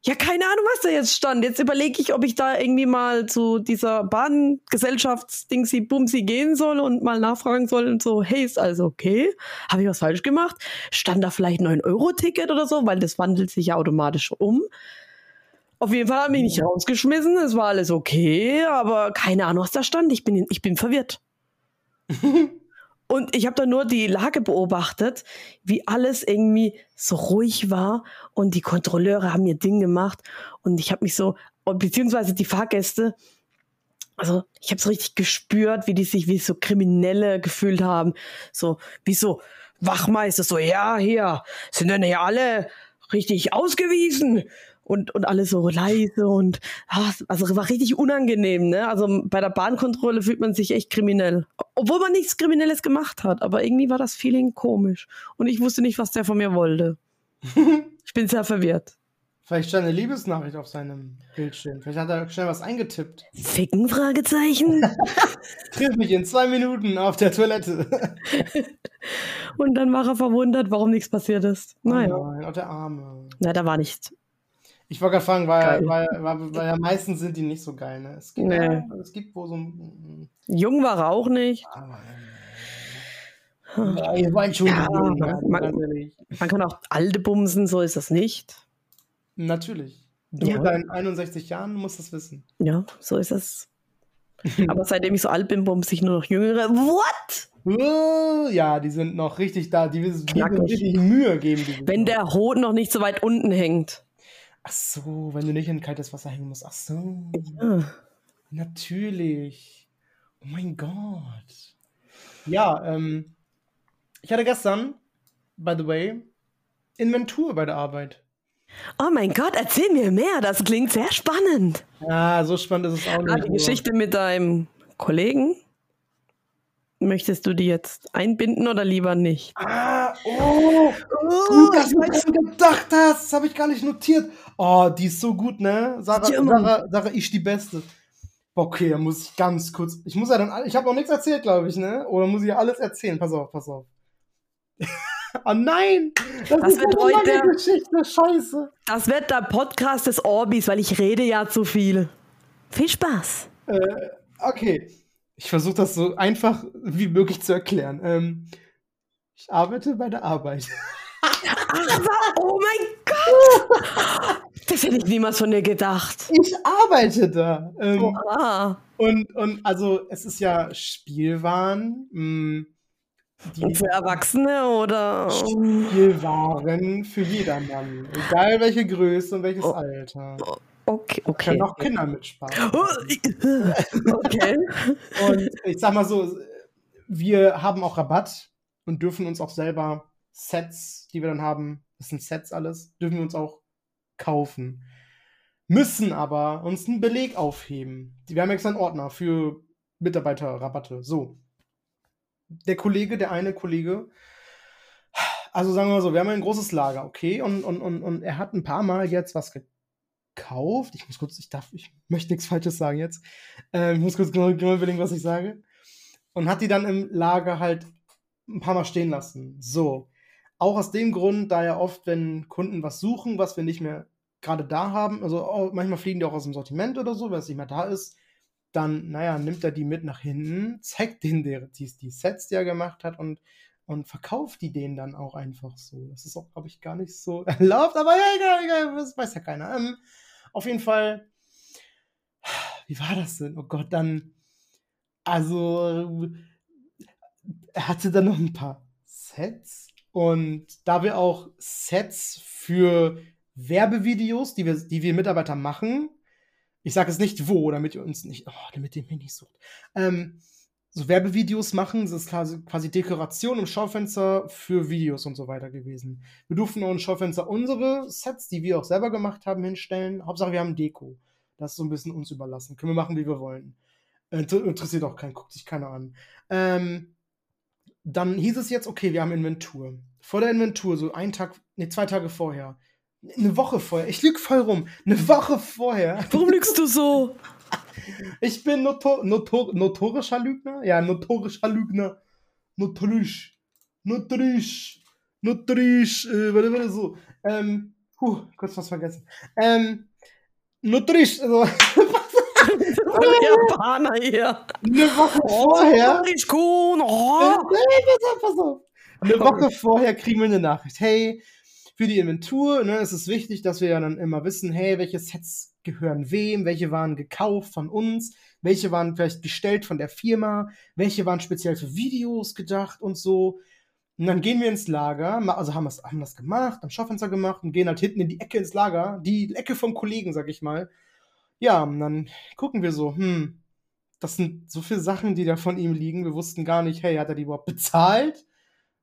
Ja, keine Ahnung, was da jetzt stand. Jetzt überlege ich, ob ich da irgendwie mal zu dieser Bahngesellschaftsdingsi Bumsi gehen soll und mal nachfragen soll und so, hey, ist alles okay? Habe ich was falsch gemacht? Stand da vielleicht ein 9-Euro-Ticket oder so, weil das wandelt sich ja automatisch um. Auf jeden Fall haben mich nicht rausgeschmissen, es war alles okay, aber keine Ahnung, was da stand. Ich bin, ich bin verwirrt. Und ich habe da nur die Lage beobachtet, wie alles irgendwie so ruhig war. Und die Kontrolleure haben ihr Ding gemacht. Und ich habe mich so, beziehungsweise die Fahrgäste, also ich habe so richtig gespürt, wie die sich wie so Kriminelle gefühlt haben, so wie so Wachmeister, so ja hier sind denn hier alle richtig ausgewiesen und, und alles so leise und ach, also war richtig unangenehm, ne? Also bei der Bahnkontrolle fühlt man sich echt kriminell. Obwohl man nichts Kriminelles gemacht hat, aber irgendwie war das Feeling komisch. Und ich wusste nicht, was der von mir wollte. ich bin sehr verwirrt. Vielleicht stand eine Liebesnachricht auf seinem Bildschirm. Vielleicht hat er schnell was eingetippt. Ficken? Fragezeichen. Triff mich in zwei Minuten auf der Toilette. Und dann war er verwundert, warum nichts passiert ist. Naja. Oh nein, auf der Arme. Na, da war nichts. Ich wollte gerade fragen, weil, weil, weil, weil ja meistens sind die nicht so geil, ne? Es gibt, nee. ja, es gibt wo so ein. Jung war er auch nicht. Aber, ja, ihr wollt schon ja, man, man, man, kann auch alte bumsen, so ist das nicht. Natürlich. Du ja. mit deinen 61 Jahren musst das wissen. Ja, so ist es. Aber seitdem ich so alt bin, bumse ich nur noch jüngere. What? Uh, ja, die sind noch richtig da. Die, die, die richtig Mühe geben. Wenn der Hoden noch nicht so weit unten hängt. Ach so, wenn du nicht in kaltes Wasser hängen musst. Ach so. Ja. Natürlich. Oh mein Gott. Ja, ähm, ich hatte gestern, by the way, Inventur bei der Arbeit. Oh mein Gott, erzähl mir mehr. Das klingt sehr spannend. Ja, so spannend ist es auch nicht. Ah, die Geschichte mit deinem Kollegen? Möchtest du die jetzt einbinden oder lieber nicht? Ah, oh, oh gut, dass du gedacht hast. Das habe ich gar nicht notiert. Oh, die ist so gut, ne? Sarah, ja, Sarah, Sarah ich die Beste. Okay, dann muss ich ganz kurz. Ich muss ja dann. Ich habe noch nichts erzählt, glaube ich, ne? Oder muss ich ja alles erzählen? Pass auf, pass auf. oh nein! Das, das wird heute. Geschichte, Scheiße. Das wird der Podcast des Orbis, weil ich rede ja zu viel. Viel Spaß. Äh, okay. Ich versuche das so einfach wie möglich zu erklären. Ähm, ich arbeite bei der Arbeit. Oh mein Gott! Das hätte ich niemals von dir gedacht. Ich arbeite da. Ähm, und, und also es ist ja Spielwaren. Mh, hm, für Erwachsene oder? Spielwaren für jedermann. Egal welche Größe und welches oh. Alter. Okay, okay. Können auch Kinder mitsparen. okay. Und ich sag mal so, wir haben auch Rabatt und dürfen uns auch selber Sets, die wir dann haben, das sind Sets alles, dürfen wir uns auch kaufen. Müssen aber uns einen Beleg aufheben. Wir haben extra einen Ordner für Mitarbeiterrabatte. So. Der Kollege, der eine Kollege, also sagen wir mal so, wir haben ein großes Lager, okay? Und, und, und, und er hat ein paar Mal jetzt was gekauft. Ich muss kurz, ich darf, ich möchte nichts Falsches sagen jetzt. Äh, ich muss kurz genau, genau überlegen, was ich sage. Und hat die dann im Lager halt ein paar Mal stehen lassen. So. Auch aus dem Grund, da ja oft, wenn Kunden was suchen, was wir nicht mehr gerade da haben, also manchmal fliegen die auch aus dem Sortiment oder so, wenn es nicht mehr da ist, dann, naja, nimmt er die mit nach hinten, zeigt denen die, die Sets, die er gemacht hat und, und verkauft die denen dann auch einfach so. Das ist auch, glaube ich, gar nicht so erlaubt, aber egal, egal, das weiß ja keiner. Ähm, auf jeden Fall, wie war das denn? Oh Gott, dann, also, er hatte dann noch ein paar Sets und da wir auch Sets für Werbevideos, die wir, die wir Mitarbeiter machen, ich sage es nicht wo, damit ihr uns nicht, oh, damit ihr mich nicht sucht, ähm, so Werbevideos machen, das ist quasi, Dekoration im Schaufenster für Videos und so weiter gewesen. Wir durften auch im Schaufenster unsere Sets, die wir auch selber gemacht haben, hinstellen. Hauptsache, wir haben Deko. Das ist so ein bisschen uns überlassen. Können wir machen, wie wir wollen. Interessiert auch keinen, guckt sich keiner an. Ähm, dann hieß es jetzt, okay, wir haben Inventur. Vor der Inventur, so einen Tag, nee, zwei Tage vorher, eine Woche vorher, ich lüge voll rum, eine Woche vorher. Warum lügst du so? Ich bin notor notor notorischer Lügner? Ja, notorischer Lügner. Notorisch. Notorisch. Notorisch. Äh, warte, warte, so. Ähm, puh, kurz was vergessen. Ähm, notorisch. Also, Japaner hier. Eine Woche vorher. Kun. Oh. Pass auf. Eine Woche vorher kriegen wir eine Nachricht. Hey, für die Inventur ne, ist es wichtig, dass wir ja dann immer wissen, hey, welche Sets gehören wem, welche waren gekauft von uns, welche waren vielleicht gestellt von der Firma, welche waren speziell für Videos gedacht und so. Und dann gehen wir ins Lager, also haben, haben das gemacht, am Schaufenster gemacht und gehen halt hinten in die Ecke ins Lager, die Ecke vom Kollegen, sag ich mal. Ja, und dann gucken wir so, hm, das sind so viele Sachen, die da von ihm liegen. Wir wussten gar nicht, hey, hat er die überhaupt bezahlt?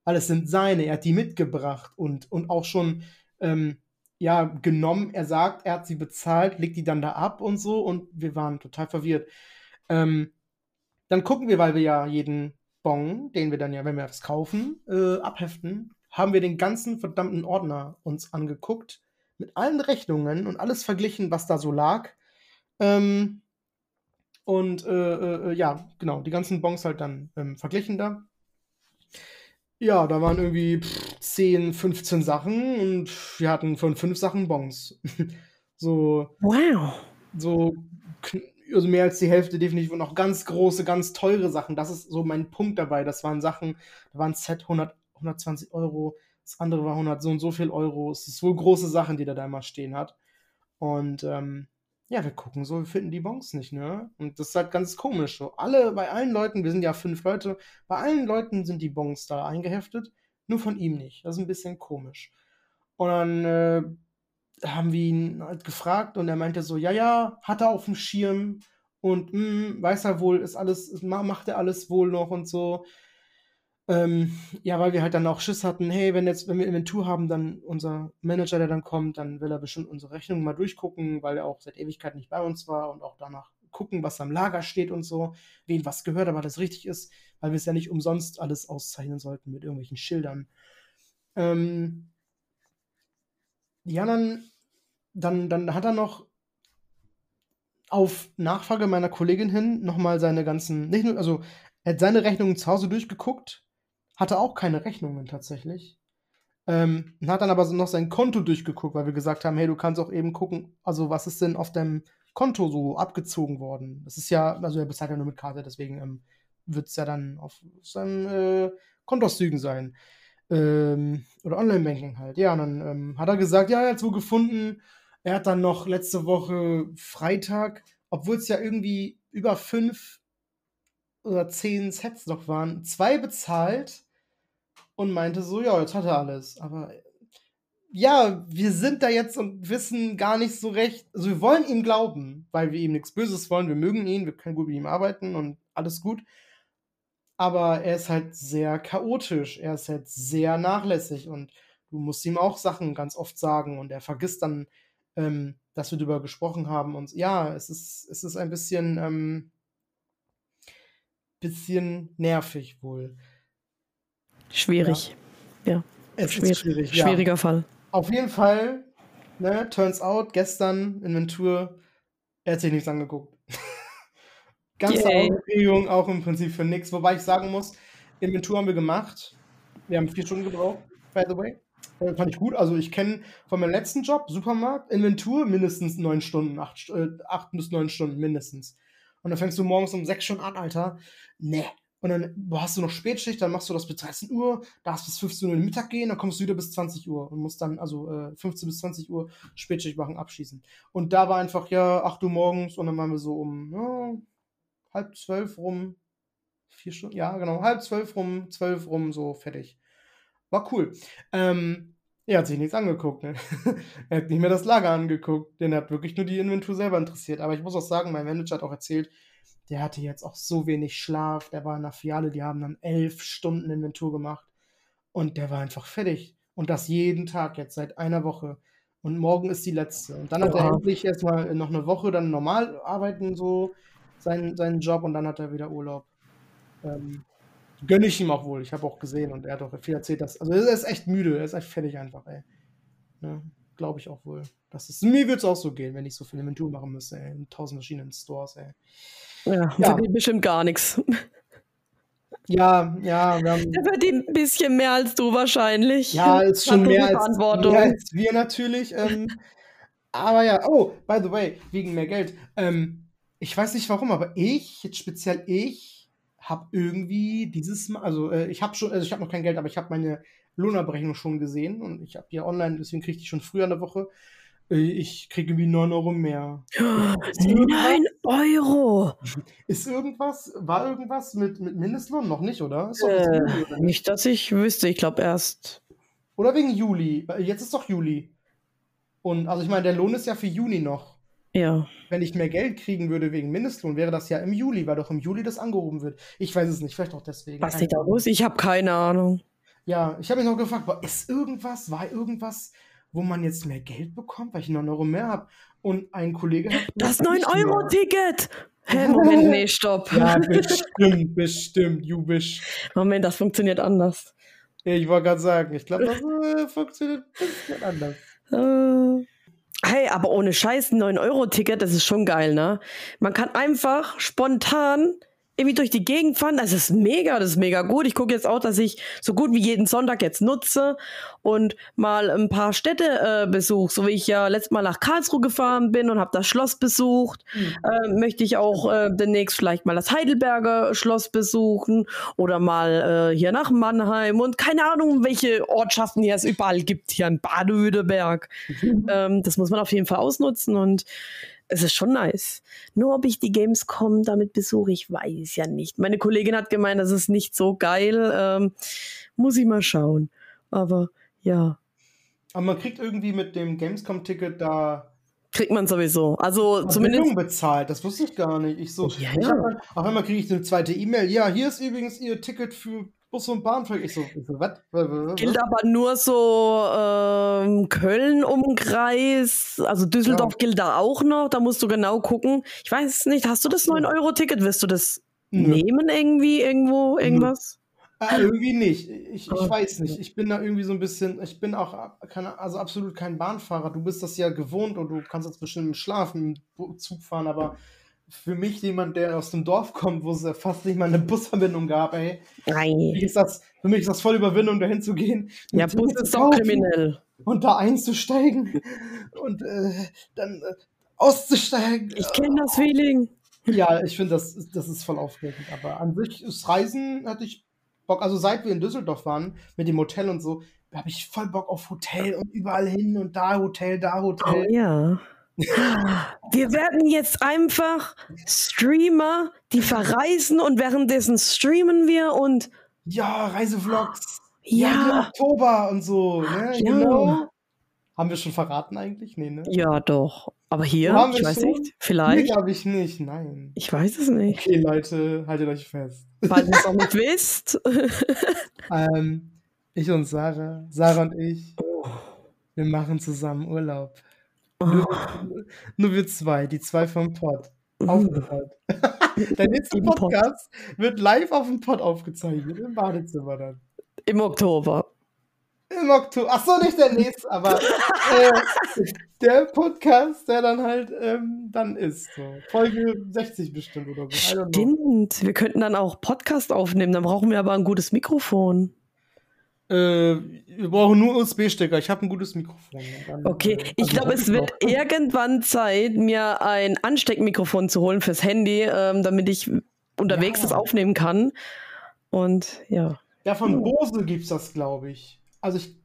Alles sind seine, er hat die mitgebracht und, und auch schon ähm, ja, genommen. Er sagt, er hat sie bezahlt, legt die dann da ab und so und wir waren total verwirrt. Ähm, dann gucken wir, weil wir ja jeden Bon, den wir dann ja, wenn wir das kaufen, äh, abheften, haben wir den ganzen verdammten Ordner uns angeguckt, mit allen Rechnungen und alles verglichen, was da so lag. Ähm, und äh, äh, ja, genau, die ganzen Bons halt dann ähm, verglichen da. Ja, da waren irgendwie pff, 10, 15 Sachen und wir hatten von fünf Sachen Bons. so. Wow. So, also mehr als die Hälfte definitiv und auch ganz große, ganz teure Sachen. Das ist so mein Punkt dabei. Das waren Sachen, da waren Set 100, 120 Euro, das andere war 100 so und so viel Euro. Es ist wohl große Sachen, die der da immer stehen hat. Und ähm, ja, wir gucken so, wir finden die Bons nicht, ne? Und das ist halt ganz komisch. So, alle, bei allen Leuten, wir sind ja fünf Leute, bei allen Leuten sind die Bons da eingeheftet, nur von ihm nicht. Das ist ein bisschen komisch. Und dann äh, haben wir ihn halt gefragt und er meinte so, ja, ja, hat er auf dem Schirm und mh, hm, weiß er wohl, ist alles, macht er alles wohl noch und so. Ähm, ja, weil wir halt dann auch Schiss hatten, hey, wenn jetzt, wenn wir Inventur haben, dann unser Manager, der dann kommt, dann will er bestimmt unsere Rechnung mal durchgucken, weil er auch seit Ewigkeit nicht bei uns war und auch danach gucken, was am Lager steht und so, wen was gehört, aber das richtig ist, weil wir es ja nicht umsonst alles auszeichnen sollten mit irgendwelchen Schildern. Ähm, ja, dann, dann, dann hat er noch auf Nachfrage meiner Kollegin hin nochmal seine ganzen, nicht nur, also er hat seine Rechnungen zu Hause durchgeguckt hatte auch keine Rechnungen tatsächlich. Ähm, hat dann aber noch sein Konto durchgeguckt, weil wir gesagt haben, hey, du kannst auch eben gucken, also was ist denn auf deinem Konto so abgezogen worden? Das ist ja, also er bezahlt ja nur mit Karte, deswegen ähm, wird es ja dann auf seinen äh, Kontauszügen sein. Ähm, oder Online-Banking halt. Ja, und dann ähm, hat er gesagt, ja, er hat so gefunden. Er hat dann noch letzte Woche Freitag, obwohl es ja irgendwie über fünf oder zehn Sets noch waren, zwei bezahlt und meinte so, ja, jetzt hat er alles. Aber ja, wir sind da jetzt und wissen gar nicht so recht. Also wir wollen ihm glauben, weil wir ihm nichts Böses wollen. Wir mögen ihn, wir können gut mit ihm arbeiten und alles gut. Aber er ist halt sehr chaotisch. Er ist halt sehr nachlässig und du musst ihm auch Sachen ganz oft sagen und er vergisst dann, ähm, dass wir darüber gesprochen haben. Und ja, es ist, es ist ein bisschen, ähm, bisschen nervig wohl. Schwierig. Ja. ja. Es Schwierig. ist schwierig. Ja. Schwieriger Fall. Auf jeden Fall, ne, turns out, gestern Inventur, er hat sich nichts angeguckt. Ganze Yay. Aufregung, auch im Prinzip für nichts. Wobei ich sagen muss, Inventur haben wir gemacht. Wir haben vier Stunden gebraucht, by the way. Das fand ich gut. Also ich kenne von meinem letzten Job, Supermarkt, Inventur mindestens neun Stunden, acht, äh, acht bis neun Stunden mindestens. Und dann fängst du morgens um sechs schon an, Alter. Ne. Und dann hast du noch Spätschicht, dann machst du das bis 13 Uhr, darfst bis 15 Uhr in den Mittag gehen, dann kommst du wieder bis 20 Uhr und musst dann also äh, 15 bis 20 Uhr Spätschicht machen, abschießen. Und da war einfach ja 8 Uhr morgens und dann waren wir so um ja, halb zwölf rum, vier Stunden, ja genau, halb zwölf rum, zwölf rum, so fertig. War cool. Ähm, er hat sich nichts angeguckt. Ne? er hat nicht mehr das Lager angeguckt. Den hat wirklich nur die Inventur selber interessiert. Aber ich muss auch sagen, mein Manager hat auch erzählt, der hatte jetzt auch so wenig Schlaf. Der war in der Filiale, die haben dann elf Stunden Inventur gemacht. Und der war einfach fertig. Und das jeden Tag jetzt seit einer Woche. Und morgen ist die letzte. Und dann hat er endlich erstmal noch eine Woche dann normal arbeiten, so seinen, seinen Job. Und dann hat er wieder Urlaub. Ähm, Gönne ich ihm auch wohl. Ich habe auch gesehen und er hat auch viel erzählt, dass. Also er ist echt müde, er ist echt fertig einfach, ey. Ne? Glaube ich auch wohl. Das ist, mir würde es auch so gehen, wenn ich so viel Inventur machen müsste, ey. In tausend verschiedenen Stores, ey. Ja, Ja. verdient bestimmt gar nichts. Ja, ja, wir haben, Der verdient ein bisschen mehr als du wahrscheinlich. ja, ist schon mehr als, mehr als wir natürlich. Ähm, aber ja, oh, by the way, wegen mehr Geld. Ähm, ich weiß nicht warum, aber ich, jetzt speziell ich, habe irgendwie dieses Mal, also äh, ich habe schon, also ich habe noch kein Geld, aber ich habe meine Lohnabrechnung schon gesehen und ich habe die online, deswegen kriege ich die schon früher in der Woche. Äh, ich kriege irgendwie 9 Euro mehr. Ist irgendwas, 9 Euro. ist irgendwas, war irgendwas mit, mit Mindestlohn? Noch nicht, oder? Ist doch Äh, Juli, oder nicht? dass ich wüsste. Ich glaube erst. Oder wegen Juli. Weil Jetzt ist doch Juli. Und also ich meine, der Lohn ist ja für Juni noch. Ja. Wenn ich mehr Geld kriegen würde wegen Mindestlohn, wäre das ja im Juli, weil doch im Juli das angehoben wird. Ich weiß es nicht, vielleicht auch deswegen. Was nicht da los? Ich habe keine Ahnung. Ja, ich habe mich noch gefragt, boah, ist irgendwas, war irgendwas, wo man jetzt mehr Geld bekommt, weil ich 9 Euro mehr habe? Und ein Kollege hat Das gesagt, nicht mehr. 9-Euro-Ticket! Hä, Moment, nee, stopp. Ja, bestimmt, bestimmt, wish. Moment, das funktioniert anders. Ich wollte gerade sagen, ich glaube, das äh, funktioniert ein bisschen anders. Äh, Hey, aber ohne Scheiß, ein 9-Euro-Ticket, das ist schon geil, ne? Man kann einfach spontan irgendwie durch die Gegend fahren. Das ist mega, das ist mega gut. Ich gucke jetzt auch, dass ich so gut wie jeden Sonntag jetzt nutze und mal ein paar Städte äh, besuche. So wie ich ja letztes Mal nach Karlsruhe gefahren bin und habe das Schloss besucht, äh, möchte ich auch äh, demnächst vielleicht mal das Heidelberger Schloss besuchen oder mal äh, hier nach Mannheim und keine Ahnung, welche Ortschaften hier es überall gibt, hier in Baden-Württemberg. ähm, das muss man auf jeden Fall ausnutzen und es ist schon nice. Nur ob ich die Gamescom damit besuche, ich weiß ja nicht. Meine Kollegin hat gemeint, das ist nicht so geil. Ähm, muss ich mal schauen. Aber ja, Aber man kriegt irgendwie mit dem Gamescom-Ticket da kriegt man sowieso. Also zumindest. Verbindung bezahlt. Das wusste ich gar nicht. Ich so, Ja, ja. dann, auf einmal kriege ich eine zweite E-Mail. Ja, hier ist übrigens Ihr Ticket für Bus und Bahnflug. Ich so, ich so was? Gilt aber nur so ähm, Köln-Umkreis, also Düsseldorf gilt da auch noch, da musst du genau gucken. Ich weiß es nicht, hast du das 9-Euro-Ticket? Wirst du das Nö. nehmen irgendwie, irgendwo, irgendwas? Ah, irgendwie nicht. Ich, ich Oh. weiß nicht. Ich bin da irgendwie so ein bisschen, ich bin auch keine, also absolut kein Bahnfahrer. Du bist das ja gewohnt und du kannst jetzt bestimmt im Schlaf im Bu- Zug fahren, aber für mich, jemand, der aus dem Dorf kommt, wo es ja fast nicht mal eine Busverbindung gab, ey, Nein. ist das, für mich ist das voll Überwindung, dahin zu gehen. Ja, Bus ist doch kriminell. Und da einzusteigen und äh, dann äh, auszusteigen. Ich kenne das Feeling. Ja, ich finde, das, das ist voll aufregend. Aber an sich, das Reisen hatte ich Bock. Also seit wir in Düsseldorf waren, mit dem Hotel und so, habe ich voll Bock auf Hotel und überall hin und da Hotel, da Oh Hotel. ja. Wir werden jetzt einfach Streamer, die verreisen und währenddessen streamen wir und Ja, Reisevlogs. Ja, Oktober und so. Ne? Ja. Genau. Haben wir schon verraten eigentlich? Nee, ne? ja doch. Aber hier, Haben ich weiß schon? nicht, Nee, vielleicht. glaube ich nicht. Nein. Ich weiß es nicht. Okay, Leute, haltet euch fest. Falls ihr es noch nicht wisst. Ähm, ich und Sarah, Sarah und ich, wir machen zusammen Urlaub. Nur, nur wir zwei, die zwei vom Pod. Aufgehört. Der nächste. Podcast wird live auf dem Pod aufgezeichnet, im Badezimmer dann. Im Oktober. Im Oktober. Ach so, nicht der nächste, aber äh, der Podcast, der dann halt ähm, dann ist. So. Folge 60 bestimmt oder so. Stimmt. Wir könnten dann auch Podcast aufnehmen. Dann brauchen wir aber ein gutes Mikrofon. Äh, wir brauchen nur USB-Stecker. Ich habe ein gutes Mikrofon. Dann, Okay, äh, ich also glaube, es wird noch. irgendwann Zeit, mir ein Ansteckmikrofon zu holen fürs Handy, ähm, damit ich unterwegs Ja. das aufnehmen kann. Und ja. Ja, von Bose gibt's das, glaube ich. Also ich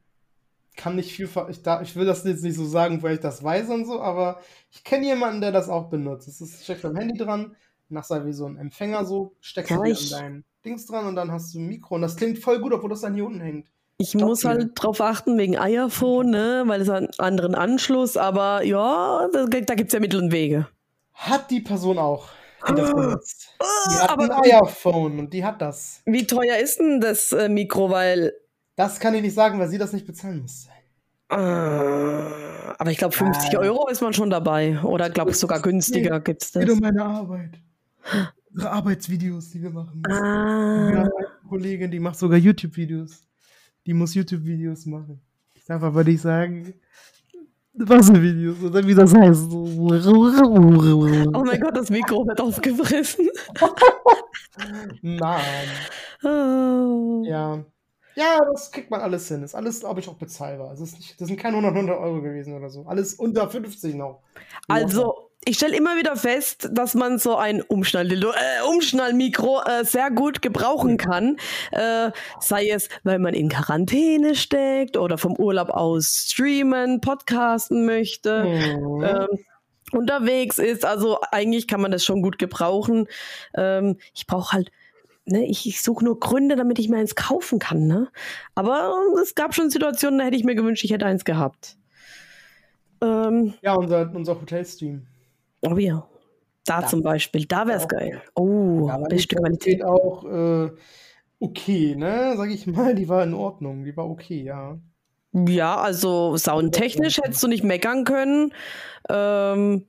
kann nicht viel, ver- ich, da, ich will das jetzt nicht so sagen, weil ich das weiß und so, aber ich kenne jemanden, der das auch benutzt. Es ist, steckst am Handy dran, machst da wie so ein Empfänger so, steckst du an dein Dings dran und dann hast du ein Mikro und das klingt voll gut, obwohl das dann hier unten hängt. Ich Glaub muss mir. halt drauf achten wegen iPhone, ne, weil es einen anderen Anschluss, aber ja, da, da gibt es ja Mittel und Wege. Hat die Person auch, die das Ah. benutzt. Die hat aber ein iPhone und die hat das. Wie teuer ist denn das äh, Mikro? Weil, Das kann ich nicht sagen, weil sie das nicht bezahlen musste. äh, aber ich glaube, 50 Ah. Euro ist man schon dabei. Oder glaube ich sogar günstiger gibt's das. Geht um meine Arbeit. unsere Arbeitsvideos, die wir machen. Ah. Wir haben eine Kollegin, die macht sogar YouTube-Videos. Die muss YouTube-Videos machen. Ich darf aber nicht sagen, was für Videos oder wie das heißt. Oh mein Gott, das Mikro wird aufgefressen. Mann. Oh. Ja. Ja, das kriegt man alles hin. Ist alles, glaube ich, auch bezahlbar. Es ist nicht, das sind keine 100, 100 Euro gewesen oder so. Alles unter 50 noch. Also, ich stelle immer wieder fest, dass man so ein Umschnalldildo, äh, Umschnallmikro äh, sehr gut gebrauchen kann. Äh, sei es, weil man in Quarantäne steckt oder vom Urlaub aus streamen, podcasten möchte. Mhm. ähm, unterwegs ist. Also eigentlich kann man das schon gut gebrauchen. Ähm, ich brauche halt, ne, ich, ich suche nur Gründe, damit ich mir eins kaufen kann. Ne? Aber es gab schon Situationen, da hätte ich mir gewünscht, ich hätte eins gehabt. Ähm, Ja, unser, unser Hotelstream. Oh ja. Da Da. zum Beispiel, da wäre es geil. Oh, Ja, beste Qualität. Qualität auch äh, okay, ne? Sag ich mal, die war in Ordnung. Die war okay, ja. Ja, also soundtechnisch hättest du nicht meckern können. Ähm,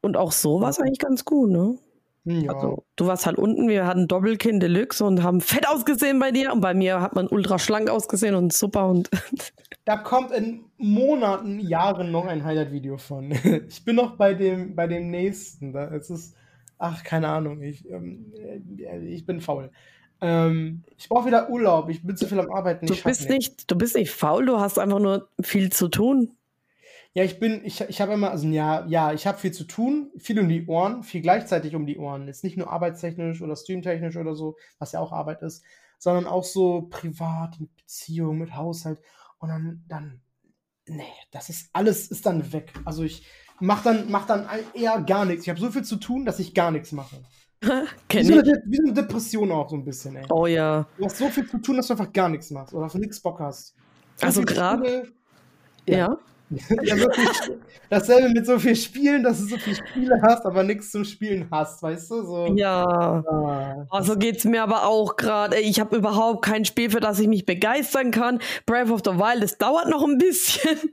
und auch so war es eigentlich ganz gut, ne? Ja. Also, du warst halt unten, wir hatten Doppelkinn Deluxe und haben fett ausgesehen bei dir und bei mir hat man ultra schlank ausgesehen und super und Da kommt in Monaten, Jahren noch ein Highlight-Video von. Ich bin noch bei dem, bei dem nächsten. Da es ist, ach, keine Ahnung, ich, ähm, äh, ich bin faul. Ähm, ich brauche wieder Urlaub. Ich bin zu viel am Arbeiten. du bist nicht, du bist nicht faul, du hast einfach nur viel zu tun. Ja, ich bin, ich, ich habe immer, also ja, ja, ich habe viel zu tun, viel um die Ohren, viel gleichzeitig um die Ohren. Jetzt nicht nur arbeitstechnisch oder streamtechnisch oder so, was ja auch Arbeit ist, sondern auch so privat, mit Beziehung, mit Haushalt. Und dann, dann, nee, das ist alles ist dann weg. Also ich mach dann, mach dann eher gar nichts. Ich habe so viel zu tun, dass ich gar nichts mache. Wie Kenn so, eine, wie so eine Depression auch so ein bisschen, ey. Oh ja. Du hast so viel zu tun, dass du einfach gar nichts machst oder auf nichts Bock hast. So Also Spiele, Ja. ja, dasselbe mit so viel Spielen, dass du so viele Spiele hast, aber nichts zum Spielen hast, weißt du? So. Ja. Ah. Oh, so geht's mir aber auch gerade. Ich habe überhaupt kein Spiel, für das ich mich begeistern kann. Breath of the Wild, das dauert noch ein bisschen.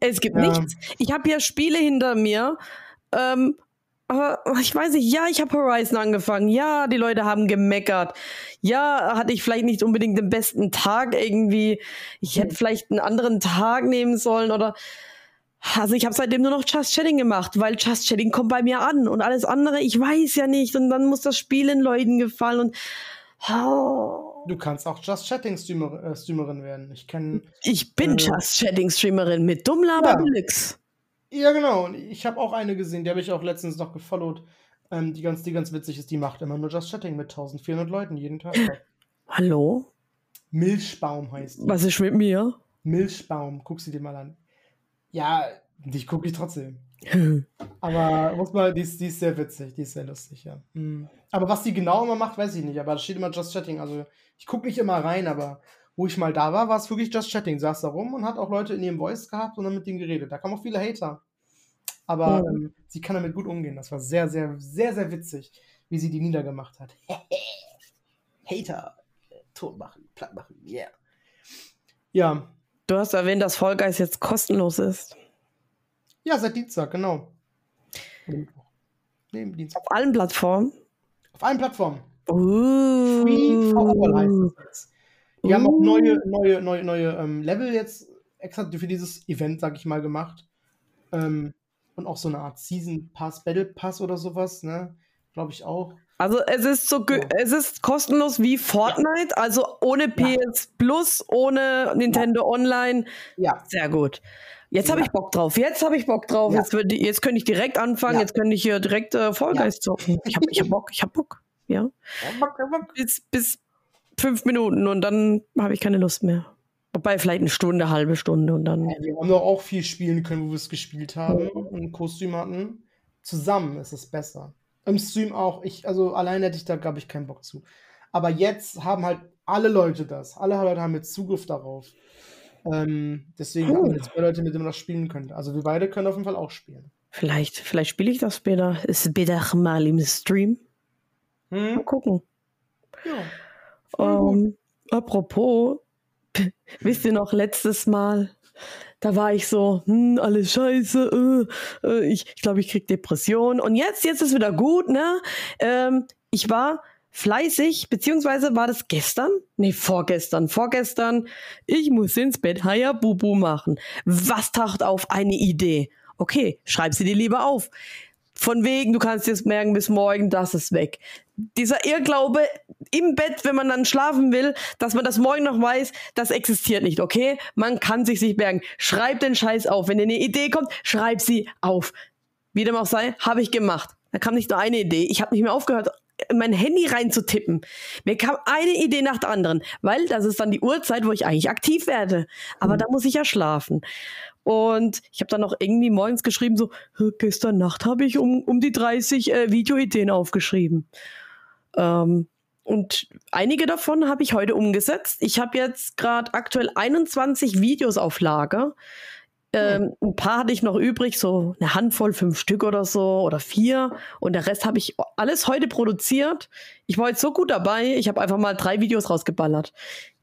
Es gibt Ja. nichts. Ich habe ja Spiele hinter mir. Ähm, aber ich weiß nicht, ja, ich habe Horizon angefangen. Ja, die Leute haben gemeckert. Ja, hatte ich vielleicht nicht unbedingt den besten Tag irgendwie. Ich hätte vielleicht einen anderen Tag nehmen sollen oder. Also ich habe seitdem nur noch Just Chatting gemacht, weil Just Chatting kommt bei mir an und alles andere, ich weiß ja nicht und dann muss das Spiel den Leuten gefallen und oh, Du kannst auch Just Chatting Streamer, äh, Streamerin werden. Ich kenne. ich bin Äh. Just Chatting Streamerin mit Dummlaber Ja. Deluxe. Ja, genau. Und ich habe auch eine gesehen, die habe ich auch letztens noch gefollowt. Ähm, die, ganz, die ganz witzig ist, die macht immer nur Just Chatting mit 1400 Leuten jeden Tag. Hallo? Milchbaum heißt die. Was ist mit mir? Milchbaum, guck sie dir mal an. Ja, dich gucke ich trotzdem. Aber muss mal, die ist, die ist sehr witzig, die ist sehr lustig, ja. Mhm. Aber was die genau immer macht, weiß ich nicht. Aber da steht immer Just Chatting. Also ich gucke nicht immer rein, aber wo ich mal da war, war es wirklich Just Chatting. Saß da rum und hat auch Leute in ihrem Voice gehabt und dann mit denen geredet. Da kamen auch viele Hater. Aber Mhm. ähm, sie kann damit gut umgehen. Das war sehr, sehr, sehr, sehr witzig, wie sie die niedergemacht hat. Hater, tot machen, platt machen, yeah. Ja, Du hast erwähnt, dass Fall Guys jetzt kostenlos ist. ja, seit Dienstag, genau. Nee, Dienstag. Auf allen Plattformen. Auf allen Plattformen. Uh. Free for all heißt es jetzt. Die haben auch neue, neue, neue, neue ähm, Level jetzt extra für dieses Event, sag ich mal, gemacht. Ähm, und auch so eine Art Season Pass, Battle Pass oder sowas, ne? Glaube ich auch. Also es ist so Ja. es ist kostenlos wie Fortnite, also ohne PS Plus, ohne Nintendo Online. Ja. Sehr gut. Jetzt habe Ja. ich Bock drauf. Jetzt habe ich Bock drauf. Ja. Jetzt, wird, jetzt könnte ich direkt anfangen. Ja. Jetzt könnte ich hier direkt äh, Fall Ja. Guys zocken. Ich habe ich hab Bock. Ich habe Bock. Ja. Bis, bis fünf Minuten und dann habe ich keine Lust mehr. Wobei vielleicht eine Stunde, halbe Stunde und dann. Ja, wir haben doch auch viel spielen können, wo wir es gespielt haben und Kostüm hatten. Zusammen ist es besser. Im Stream auch. Ich, also allein hätte ich da, glaube ich, keinen Bock zu. Aber jetzt haben halt alle Leute das. Alle Leute haben jetzt Zugriff darauf. Ähm, deswegen haben wir Cool. jetzt zwei Leute, mit denen man das spielen könnte. Also wir beide können auf jeden Fall auch spielen. Vielleicht, vielleicht spiele ich das später. Später mal im Stream. Mal Hm? gucken. Ja. Ähm, apropos, wisst ihr noch letztes Mal, da war ich so, hm, alles scheiße, äh, äh, ich, ich glaube, ich krieg Depression. Und jetzt, jetzt ist wieder gut, ne? Ähm, ich war fleißig, beziehungsweise war das gestern? Nee, vorgestern, vorgestern. Ich muss ins Bett, haya Bubu machen. Was taucht auf? Eine Idee. Okay, schreib sie dir lieber auf. Von wegen, du kannst jetzt merken bis morgen, das ist weg. Dieser Irrglaube im Bett, wenn man dann schlafen will, dass man das morgen noch weiß, das existiert nicht, okay? Man kann sich nicht merken. Schreib den Scheiß auf. Wenn dir eine Idee kommt, schreib sie auf. Wie dem auch sei, habe ich gemacht. Da kam nicht nur eine Idee. Ich habe nicht mehr aufgehört, mein Handy reinzutippen. Mir kam eine Idee nach der anderen, weil das ist dann die Uhrzeit, wo ich eigentlich aktiv werde. Aber mhm. da muss ich ja schlafen. Und ich habe dann noch irgendwie morgens geschrieben, so, gestern Nacht habe ich um, um die 30 äh, Videoideen aufgeschrieben. Ähm, und einige davon habe ich heute umgesetzt. Ich habe jetzt gerade aktuell 21 Videos auf Lager. Ähm, ein paar hatte ich noch übrig, so eine Handvoll, fünf Stück oder so oder vier. Und der Rest habe ich alles heute produziert. Ich war jetzt so gut dabei, ich habe einfach mal drei Videos rausgeballert.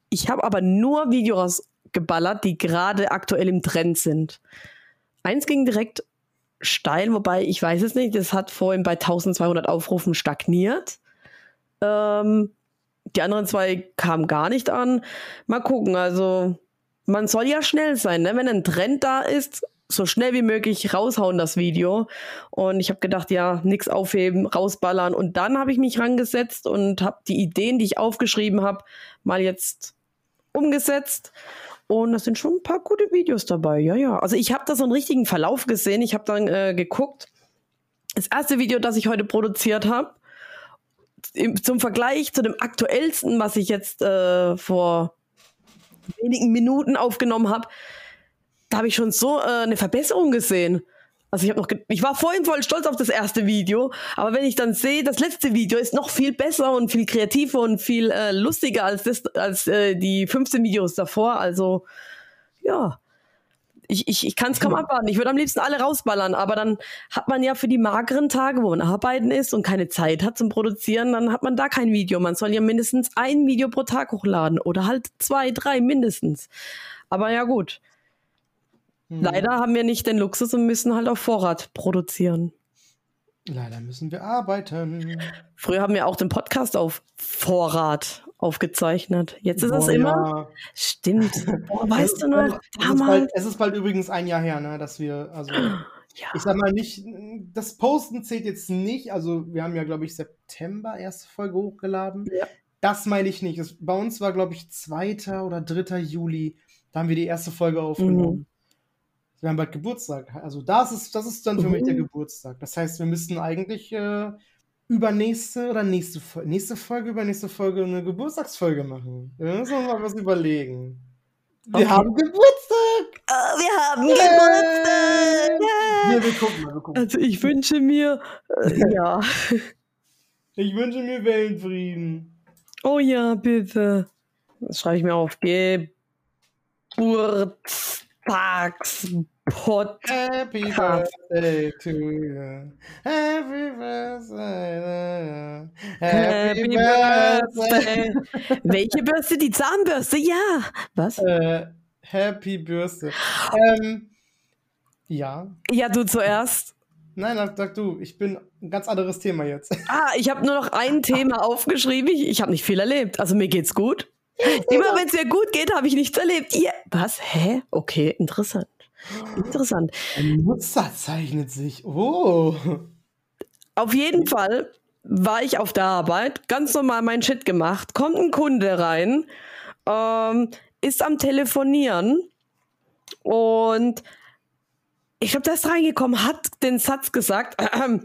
Ich habe aber nur Videos rausgeballert, die gerade aktuell im Trend sind. Eins ging direkt steil, wobei ich weiß es nicht, das hat vorhin bei 1200 Aufrufen stagniert. Ähm, die anderen zwei kamen gar nicht an. Mal gucken, also man soll ja schnell sein, ne? Wenn ein Trend da ist, so schnell wie möglich raushauen das Video. Und ich habe gedacht, ja, nichts aufheben, rausballern. Und dann habe ich mich rangesetzt und habe die Ideen, die ich aufgeschrieben habe, mal jetzt umgesetzt. Und das sind schon ein paar gute Videos dabei. Ja, ja. Also ich habe da so einen richtigen Verlauf gesehen. Ich habe dann äh, geguckt. Das erste Video, das ich heute produziert habe, zum Vergleich zu dem aktuellsten, was ich jetzt äh, vor wenigen Minuten aufgenommen habe, da habe ich schon so äh, eine Verbesserung gesehen. Also ich habe noch, ich war vorhin voll stolz auf das erste Video, aber wenn ich dann sehe, das letzte Video ist noch viel besser und viel kreativer und viel äh, lustiger als das, als äh, die 15 Videos davor. Also ja, ich, ich, ich kann es kaum abwarten. Ich würde am liebsten alle rausballern, aber dann hat man ja für die mageren Tage, wo man arbeiten ist und keine Zeit hat zum Produzieren, dann hat man da kein Video. Man soll ja mindestens ein Video pro Tag hochladen oder halt zwei, drei mindestens. Aber ja gut. Hm. Leider haben wir nicht den Luxus und müssen halt auf Vorrat produzieren. Leider müssen wir arbeiten. Früher haben wir auch den Podcast auf Vorrat aufgezeichnet. Jetzt ist Boah, es immer. Ja. Stimmt. Boah, weißt du noch? Es ist, bald, es ist bald übrigens ein Jahr her, ne, dass wir, also. Ja. Ich sag mal nicht, das Posten zählt jetzt nicht. Also, wir haben ja, glaube ich, September erste Folge hochgeladen. Ja. Das meine ich nicht. Das, bei uns war, glaube ich, 2. oder 3. Juli. Da haben wir die erste Folge aufgenommen. Mhm. Wir haben bald Geburtstag. Also, das ist, das ist dann für mhm. mich der mhm. Geburtstag. Das heißt, wir müssten eigentlich äh, übernächste oder nächste, nächste Folge, übernächste Folge eine Geburtstagsfolge machen. Wir müssen uns mal was überlegen. Wir okay. haben Geburtstag! Oh, wir haben Geburtstag! Ja. Ja, wir gucken mal, wir gucken. Also ich wünsche mir, äh, ja. Ich wünsche mir Wellenfrieden. Oh ja, bitte. Das schreibe ich mir auf. Geburtstags Podcast. Happy birthday to you. Happy birthday. Happy, Happy birthday. Welche Bürste? Die Zahnbürste? Ja. Was? Äh, Happy Bürste. Ähm, ja. Ja, du zuerst. Nein, sag, sag du, ich bin ein ganz anderes Thema jetzt. Ah, ich habe nur noch ein Thema aufgeschrieben. Ich, ich habe nicht viel erlebt. Also mir geht's gut. Immer wenn es mir gut geht, habe ich nichts erlebt. Yeah. Was? Hä? Okay, interessant. Interessant. Ein Nutzer zeichnet sich. Oh. Auf jeden Fall war ich auf der Arbeit, ganz normal mein Shit gemacht, kommt ein Kunde rein, ähm, ist am Telefonieren und ich glaube, der ist reingekommen, hat den Satz gesagt, äh,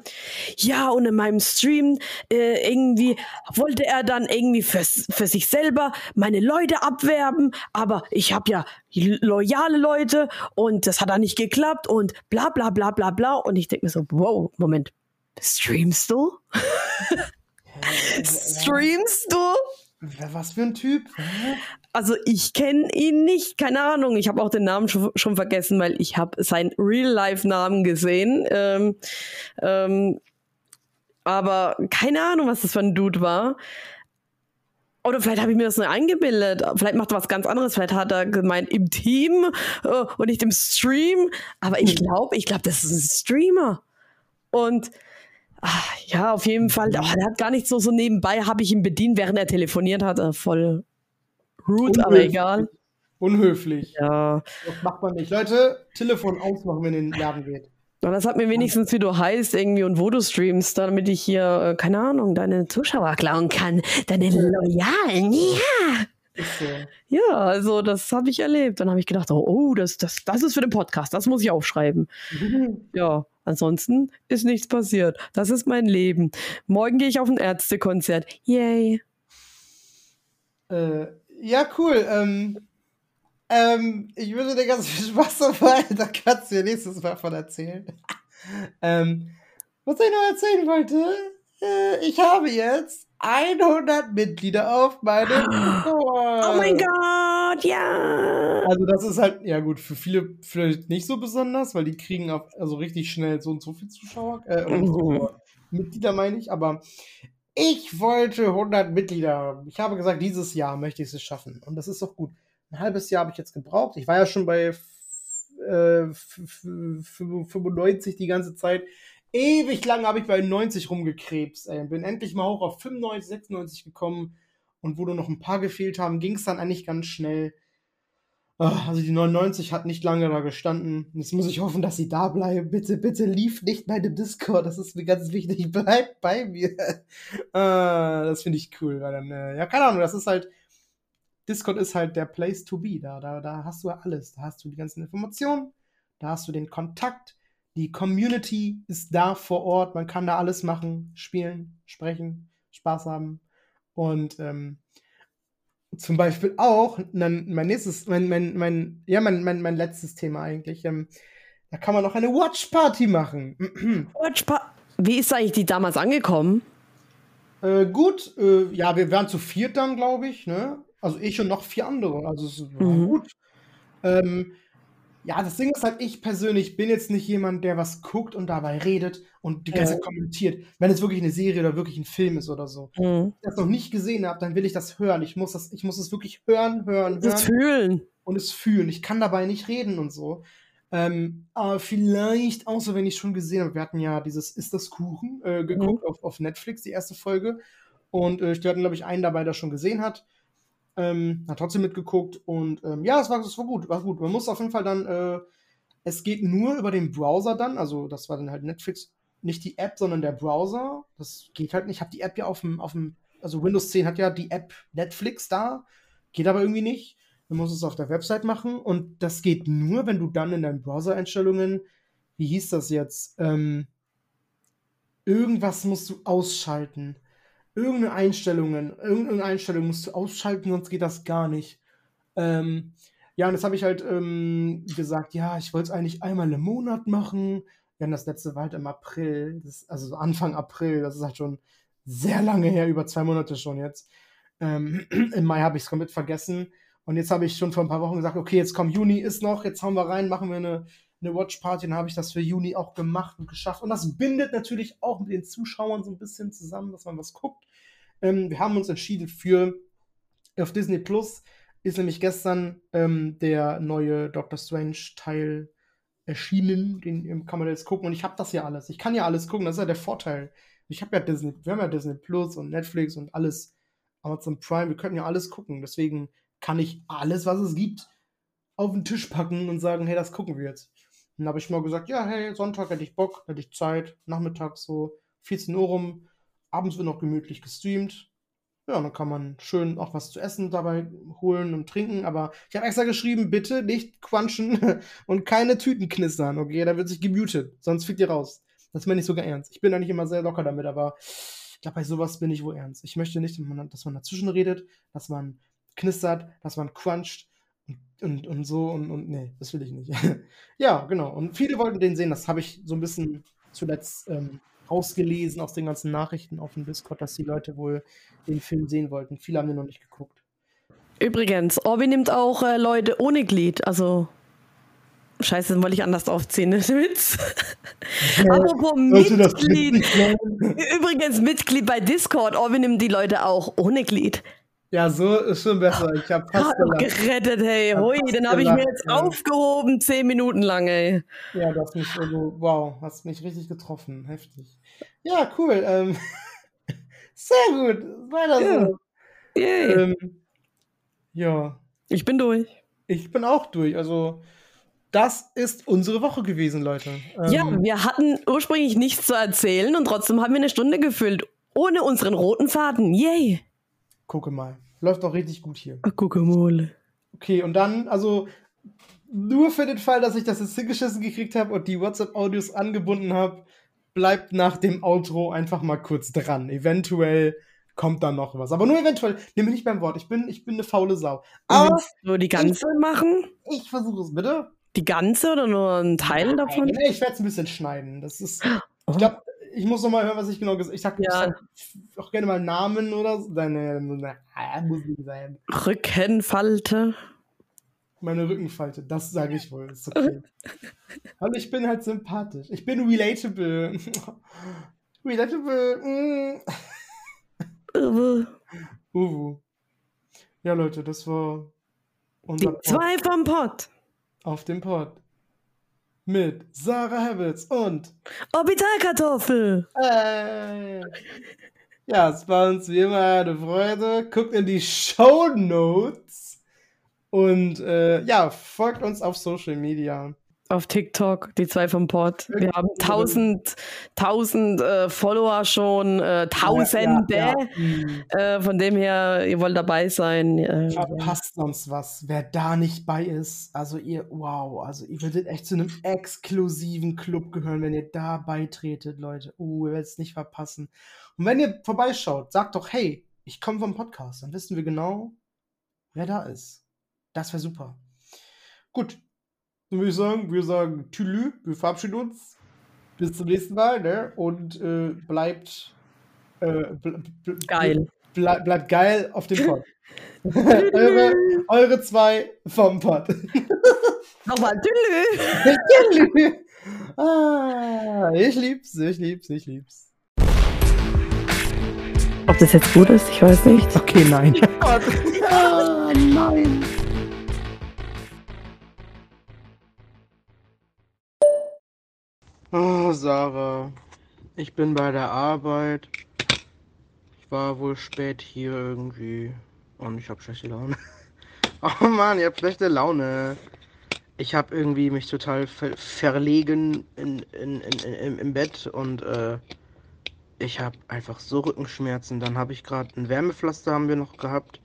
ja, und in meinem Stream äh, irgendwie wollte er dann irgendwie für, für sich selber meine Leute abwerben, aber ich habe ja loyale Leute und das hat dann nicht geklappt und bla bla bla bla bla. Und ich denke mir so, wow, Moment, streamst du? streamst du? Was für ein Typ? Also ich kenne ihn nicht, keine Ahnung. Ich habe auch den Namen schon, schon vergessen, weil ich habe seinen Real-Life-Namen gesehen. Ähm, ähm, aber keine Ahnung, was das für ein Dude war. Oder vielleicht habe ich mir das nur eingebildet. Vielleicht macht er was ganz anderes. Vielleicht hat er gemeint im Team äh, und nicht im Stream. Aber ich Hm. glaube, ich glaube, das ist ein Streamer. Und ach, ja, auf jeden Fall. Oh, er hat gar nicht so, so nebenbei, habe ich ihn bedient, während er telefoniert hat. Äh, voll rude, aber egal. Unhöflich. Ja. Das macht man nicht. Leute, Telefon ausmachen, wenn ihr in den Laden geht. Und das hat mir wenigstens, wie du heißt, irgendwie und wo du streamst, damit ich hier, äh, keine Ahnung, deine Zuschauer klauen kann. Deine Loyalen, ja. Ist so. Ja, also das habe ich erlebt. Dann habe ich gedacht, oh, oh, das, das, das ist für den Podcast, das muss ich aufschreiben. Ja, ansonsten ist nichts passiert. Das ist mein Leben. Morgen gehe ich auf ein Ärztekonzert. Yay. Äh, ja, cool. Ähm, ähm, ich wünsche dir ganz viel Spaß dabei. Da kannst du dir nächstes Mal von erzählen. ähm, was ich noch erzählen wollte, äh, ich habe jetzt 100 Mitglieder auf meinem Discord. Oh mein Gott, ja. Also das ist halt, ja gut, für viele vielleicht nicht so besonders, weil die kriegen auf, also richtig schnell so und so viel Zuschauer, äh, Mhm. Zuschauer, Mitglieder meine ich, aber ich wollte 100 Mitglieder. Ich habe gesagt, dieses Jahr möchte ich es schaffen und das ist doch gut. Ein halbes Jahr habe ich jetzt gebraucht. Ich war ja schon bei äh, f- f- 95 die ganze Zeit. Ewig lang habe ich bei 90 rumgekrebst. Ey. Bin endlich mal hoch auf 95, 96 gekommen und wo nur noch ein paar gefehlt haben, ging es dann eigentlich ganz schnell. Ah, Also die 99 hat nicht lange da gestanden. Jetzt muss ich hoffen, dass sie da bleiben. Bitte, bitte lief nicht bei dem Discord. Das ist mir ganz wichtig. Bleibt bei mir. Ah, das finde ich cool. Weil dann, äh, ja, keine Ahnung, das ist halt. Discord ist halt der Place to be. Da, da, da hast du ja alles. Da hast du die ganzen Informationen. Da hast du den Kontakt. Die Community ist da vor Ort. Man kann da alles machen. Spielen, sprechen, Spaß haben. Und ähm, zum Beispiel auch, mein nächstes, mein, mein, mein, ja, mein, mein, mein letztes Thema eigentlich. Ähm, da kann man noch eine Watch Party machen. Watch Pa- Wie ist eigentlich die damals angekommen? äh, gut, äh, ja, wir waren zu viert dann, glaube ich, ne? Also ich und noch vier andere. Also es war Mhm. gut. Ähm, ja, das Ding ist halt, ich persönlich bin jetzt nicht jemand, der was guckt und dabei redet und die ganze. Zeit kommentiert. Wenn es wirklich eine Serie oder wirklich ein Film ist oder so. Mhm. Wenn ich das noch nicht gesehen habe, dann will ich das hören. Ich muss das, ich muss es wirklich hören, hören, hören. Fühlen. und es fühlen. Ich kann dabei nicht reden und so. Ähm, aber vielleicht, außer wenn ich schon gesehen habe, wir hatten ja dieses Ist das Kuchen äh, geguckt auf, auf Netflix, die erste Folge. Und äh, wir hatten, glaube ich, einen dabei, der schon gesehen hat. Ähm, hat trotzdem mitgeguckt und ähm, ja, es war, es war gut, war gut. Man muss auf jeden Fall dann, äh, es geht nur über den Browser dann, also das war dann halt Netflix, nicht die App, sondern der Browser. Das geht halt nicht. Ich habe die App ja auf dem, auf dem, also Windows 10 hat ja die App Netflix da, geht aber irgendwie nicht. Du musst es auf der Website machen und das geht nur, wenn du dann in deinen Browser-Einstellungen, wie hieß das jetzt, ähm, irgendwas musst du ausschalten. Irgendeine Einstellungen, irgendeine Einstellung musst du ausschalten, sonst geht das gar nicht. Ähm, ja, und das habe ich halt ähm, gesagt, ja, ich wollte es eigentlich einmal im Monat machen. Wir haben das letzte war halt im April, das, also so Anfang April, das ist halt schon sehr lange her, über zwei Monate schon jetzt. Ähm, Im Mai habe ich es komplett vergessen. Und jetzt habe ich schon vor ein paar Wochen gesagt, okay, jetzt kommt Juni, ist noch, jetzt hauen wir rein, machen wir eine, eine Watch Party. Dann habe ich das für Juni auch gemacht und geschafft. Und das bindet natürlich auch mit den Zuschauern so ein bisschen zusammen, dass man was guckt. Ähm, wir haben uns entschieden für auf Disney Plus ist nämlich gestern ähm, der neue Doctor Strange Teil erschienen. Den kann man jetzt gucken. Und ich habe das ja alles. Ich kann ja alles gucken. Das ist ja der Vorteil. Ich habe ja Disney, wir haben ja Disney Plus und Netflix und alles. Amazon Prime, wir können ja alles gucken. Deswegen kann ich alles, was es gibt, auf den Tisch packen und sagen, hey, das gucken wir jetzt. Und dann habe ich mal gesagt, ja, hey, Sonntag hätte ich Bock, hätte ich Zeit, nachmittags so 14 Uhr rum, abends wird noch gemütlich gestreamt. Ja, dann kann man schön auch was zu essen dabei holen und trinken. Aber ich habe extra geschrieben, bitte nicht quatschen und keine Tüten knistern, okay? Da wird sich gemutet, sonst fliegt ihr raus. Das mir nicht sogar ernst. Ich bin eigentlich immer sehr locker damit, aber ich glaube, bei sowas bin ich wohl ernst. Ich möchte nicht, dass man dazwischen redet, dass man knistert, dass man cruncht und, und, so und, und nee, das will ich nicht. ja, genau. Und viele wollten den sehen. Das habe ich so ein bisschen zuletzt ähm, rausgelesen aus den ganzen Nachrichten auf dem Discord, dass die Leute wohl den Film sehen wollten. Viele haben den noch nicht geguckt. Übrigens, Orbi nimmt auch äh, Leute ohne Glied. Also, scheiße, den wollte ich anders aufziehen. ne? Witz. Apropos Sollte das Mitglied. Übrigens, Mitglied bei Discord. Orbi nimmt die Leute auch ohne Glied. Ja, so ist schon besser. Ich habe fast gelacht. gerettet, hey. Hui, den habe ich mir jetzt aufgehoben, zehn Minuten lang, ey. Ja, du hast mich, also, wow, hast mich richtig getroffen. Heftig. Ja, cool. Ähm, sehr gut. Weiter Ja. so. Yay. Ähm, ja, ich bin durch. ich bin auch durch. Also, das ist unsere Woche gewesen, Leute. Ähm, Ja, wir hatten ursprünglich nichts zu erzählen und trotzdem haben wir eine Stunde gefüllt. Ohne unseren roten Faden. Yay. gucke mal. Läuft doch richtig gut hier. Ach, mal. Okay, und dann, also, nur für den Fall, dass ich das jetzt hingeschissen gekriegt habe und die WhatsApp-Audios angebunden habe, bleibt nach dem Outro einfach mal kurz dran. Eventuell kommt dann noch was. Aber nur eventuell. Nimm mich nicht beim Wort. Ich bin, ich bin eine faule Sau. Aber Willst du die ganze machen? ich versuche es, bitte. Die ganze oder nur ein Teil davon? Nee, ich werde es ein bisschen schneiden. Das ist. Oh. Ich glaube, ich muss noch mal hören, was ich genau gesagt habe. Ich sag, Ja. ich sag auch gerne mal Namen oder so. Deine, deine ah, muss nicht sein. Rückenfalte. Meine Rückenfalte, das sage ich wohl. Ist okay. Hallo, ich bin halt sympathisch. Ich bin relatable. relatable. Mm. Die Uwu. Ja, Leute, das war unser Pod zwei vom Pott. auf dem Pod. Mit Sarah Habits und Orbitalkartoffel. Äh, ja, es war uns wie immer eine Freude. Guckt in die Show Notes und äh, ja, folgt uns auf Social Media. Auf TikTok, die zwei vom Pott. Wir haben tausend, tausend äh, Follower schon, äh, Tausende. Ja, ja, ja. Äh, von dem her, ihr wollt dabei sein. Verpasst sonst was, wer da nicht bei ist. Also ihr, wow, also ihr würdet echt zu einem exklusiven Club gehören, wenn ihr da beitretet, Leute. Uh, ihr werdet es nicht verpassen. Und wenn ihr vorbeischaut, sagt doch, hey, ich komme vom Podcast. Dann wissen wir genau, wer da ist. Das wäre super. Gut, dann würde ich sagen, wir sagen Tülü, wir verabschieden uns. Bis zum nächsten Mal, ne? Und äh, bleibt äh, bl bl Geil. Ble bleibt geil auf dem Pod. eure, eure zwei vom Pod. Nochmal. Tschüss. ah, ich lieb's, ich lieb's, ich lieb's. Ob das jetzt gut ist, ich weiß nicht. Okay, nein. ah, nein. Oh, Sarah. Ich bin bei der Arbeit. Ich war wohl spät hier irgendwie. Und ich habe schlechte Laune. Oh Mann, ihr habt schlechte Laune. Ich habe irgendwie mich total ver verlegen in, in, in, im Bett und äh, ich habe einfach so Rückenschmerzen. Dann habe ich gerade ein Wärmepflaster haben wir noch gehabt.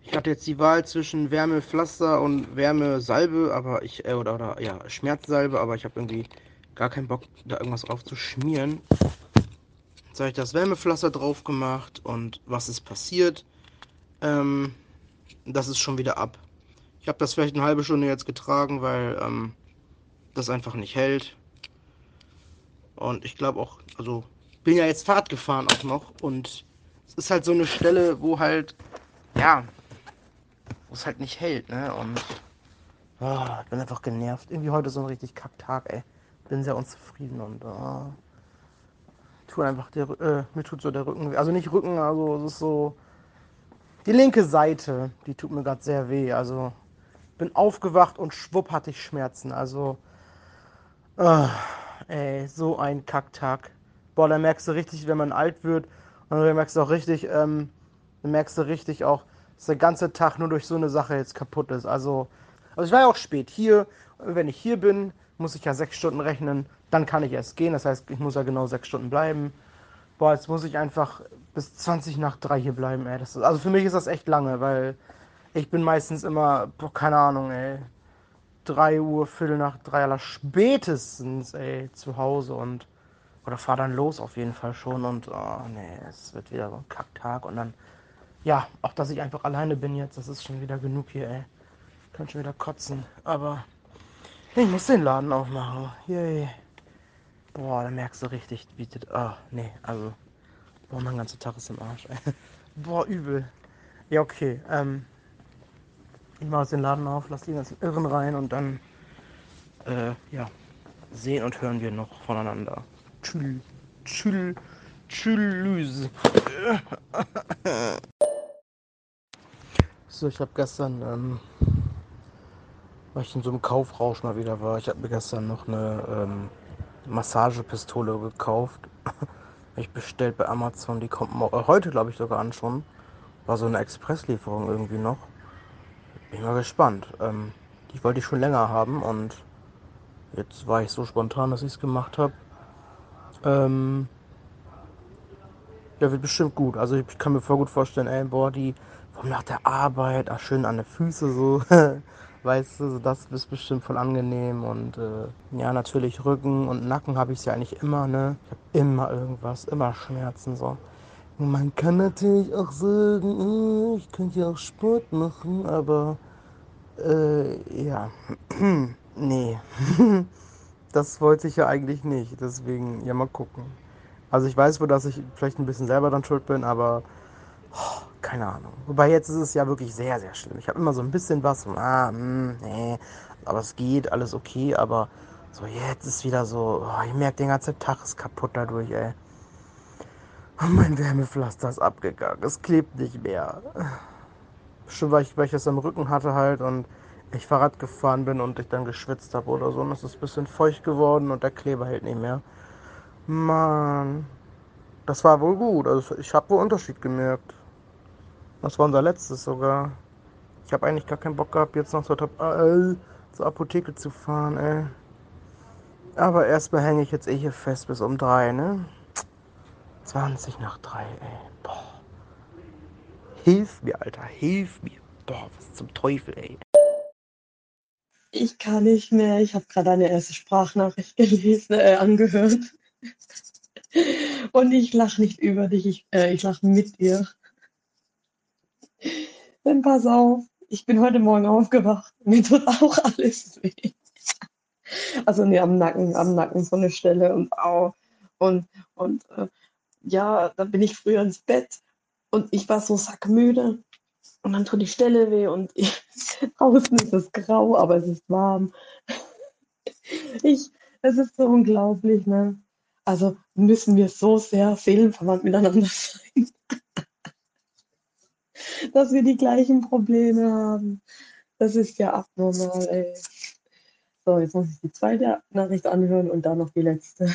Ich hatte jetzt die Wahl zwischen Wärmepflaster und Wärmesalbe, aber ich äh, oder oder ja Schmerzsalbe, aber ich habe irgendwie gar keinen Bock da irgendwas drauf zu schmieren. Jetzt habe ich das Wärmepflaster drauf gemacht und was ist passiert? Ähm, das ist schon wieder ab. Ich habe das vielleicht eine halbe Stunde jetzt getragen, weil ähm, das einfach nicht hält. Und ich glaube auch, also bin ja jetzt Fahrt gefahren auch noch und es ist halt so eine Stelle, wo halt, ja, wo es halt nicht hält, ne? Und ich bin einfach genervt. Irgendwie heute so ein richtig Kacktag, ey. Bin sehr unzufrieden und ah, tut einfach der, äh, mir tut so der Rücken weh. Also nicht Rücken, also es ist so die linke Seite, die tut mir gerade sehr weh. Also bin aufgewacht und schwupp hatte ich Schmerzen. Also, ah, ey, so ein Kacktag. Boah, da merkst du richtig, wenn man alt wird. Und dann merkst du auch richtig, ähm, dann merkst du richtig auch, dass der ganze Tag nur durch so eine Sache jetzt kaputt ist. Also, also ich war ja auch spät hier. Wenn ich hier bin, muss ich ja sechs Stunden rechnen. Dann kann ich erst gehen. Das heißt, ich muss ja genau sechs Stunden bleiben. Boah, jetzt muss ich einfach bis 20 nach drei hier bleiben, ey. Ist, also für mich ist das echt lange, weil ich bin meistens immer, boah, keine Ahnung, ey. 3 Uhr, Viertel nach drei aller spätestens, ey, zu Hause und oder fahr dann los auf jeden Fall schon und oh nee, es wird wieder so ein Kacktag und dann ja, auch dass ich einfach alleine bin jetzt, das ist schon wieder genug hier, ey. Kann schon wieder kotzen, aber ich muss den Laden aufmachen. Yay. Boah, da merkst du richtig, wie das, oh, nee, also boah, mein ganzer Tag ist im Arsch. Boah, übel. Ja, okay, ähm ich mache jetzt den Laden auf, lass die ganzen Irren rein und dann äh, ja, sehen und hören wir noch voneinander. Tschüss. Tschüss. Tschüss. So, ich habe gestern, ähm, weil ich in so einem Kaufrausch mal wieder war, ich habe mir gestern noch eine ähm, Massagepistole gekauft. ich bestellt bei Amazon, die kommt heute, glaube ich, sogar an schon. War so eine Expresslieferung irgendwie noch. Bin mal gespannt. Ähm, die wollte ich schon länger haben und jetzt war ich so spontan, dass ich es gemacht habe. Ähm, der wird bestimmt gut. Also ich kann mir voll gut vorstellen, ey, boah, die vom nach der Arbeit, ach, schön an den Füßen so. weißt du, das ist bestimmt voll angenehm und äh, ja, natürlich Rücken und Nacken habe ich ja eigentlich immer, ne? Ich habe immer irgendwas, immer Schmerzen so. Man kann natürlich auch sagen, oh, ich könnte ja auch Sport machen, aber äh, ja, nee, das wollte ich ja eigentlich nicht, deswegen, ja, mal gucken. Also ich weiß wohl, dass ich vielleicht ein bisschen selber dann schuld bin, aber oh, keine Ahnung. Wobei jetzt ist es ja wirklich sehr, sehr schlimm. Ich habe immer so ein bisschen was, und, ah, mh, hm, nee, aber es geht, alles okay, aber so jetzt ist wieder so, oh, ich merke den ganzen Tag ist kaputt dadurch, ey. Und mein Wärmepflaster ist abgegangen, es klebt nicht mehr. Bestimmt, weil ich, weil ich das am Rücken hatte halt und ich Fahrrad gefahren bin und ich dann geschwitzt habe oder so und es ist ein bisschen feucht geworden und der Kleber hält nicht mehr. Mann. Das war wohl gut. Also ich habe wohl Unterschied gemerkt. Das war unser letztes sogar. Ich habe eigentlich gar keinen Bock gehabt, jetzt noch zur, äh, zur Apotheke zu fahren, ey. Aber erstmal hänge ich jetzt eh hier fest bis um drei, ne? 20 nach drei, ey. Boah. Hilf mir, Alter, hilf mir. Boah, was zum Teufel, ey. Ich kann nicht mehr. Ich habe gerade eine erste Sprachnachricht gelesen, äh, angehört. Und ich lache nicht über dich, ich, äh, ich lache mit dir. Dann pass auf, ich bin heute Morgen aufgewacht. Mir tut auch alles weh. Also nee, am Nacken, am Nacken so eine Stelle und au. Und, und äh, ja, dann bin ich früher ins Bett und ich war so sackmüde. Und dann tut die Stelle weh und ich, draußen ist es grau, aber es ist warm. Ich, es ist so unglaublich, ne? Also müssen wir so sehr seelenverwandt miteinander sein, dass wir die gleichen Probleme haben. Das ist ja abnormal, ey. So, jetzt muss ich die zweite Nachricht anhören und dann noch die letzte.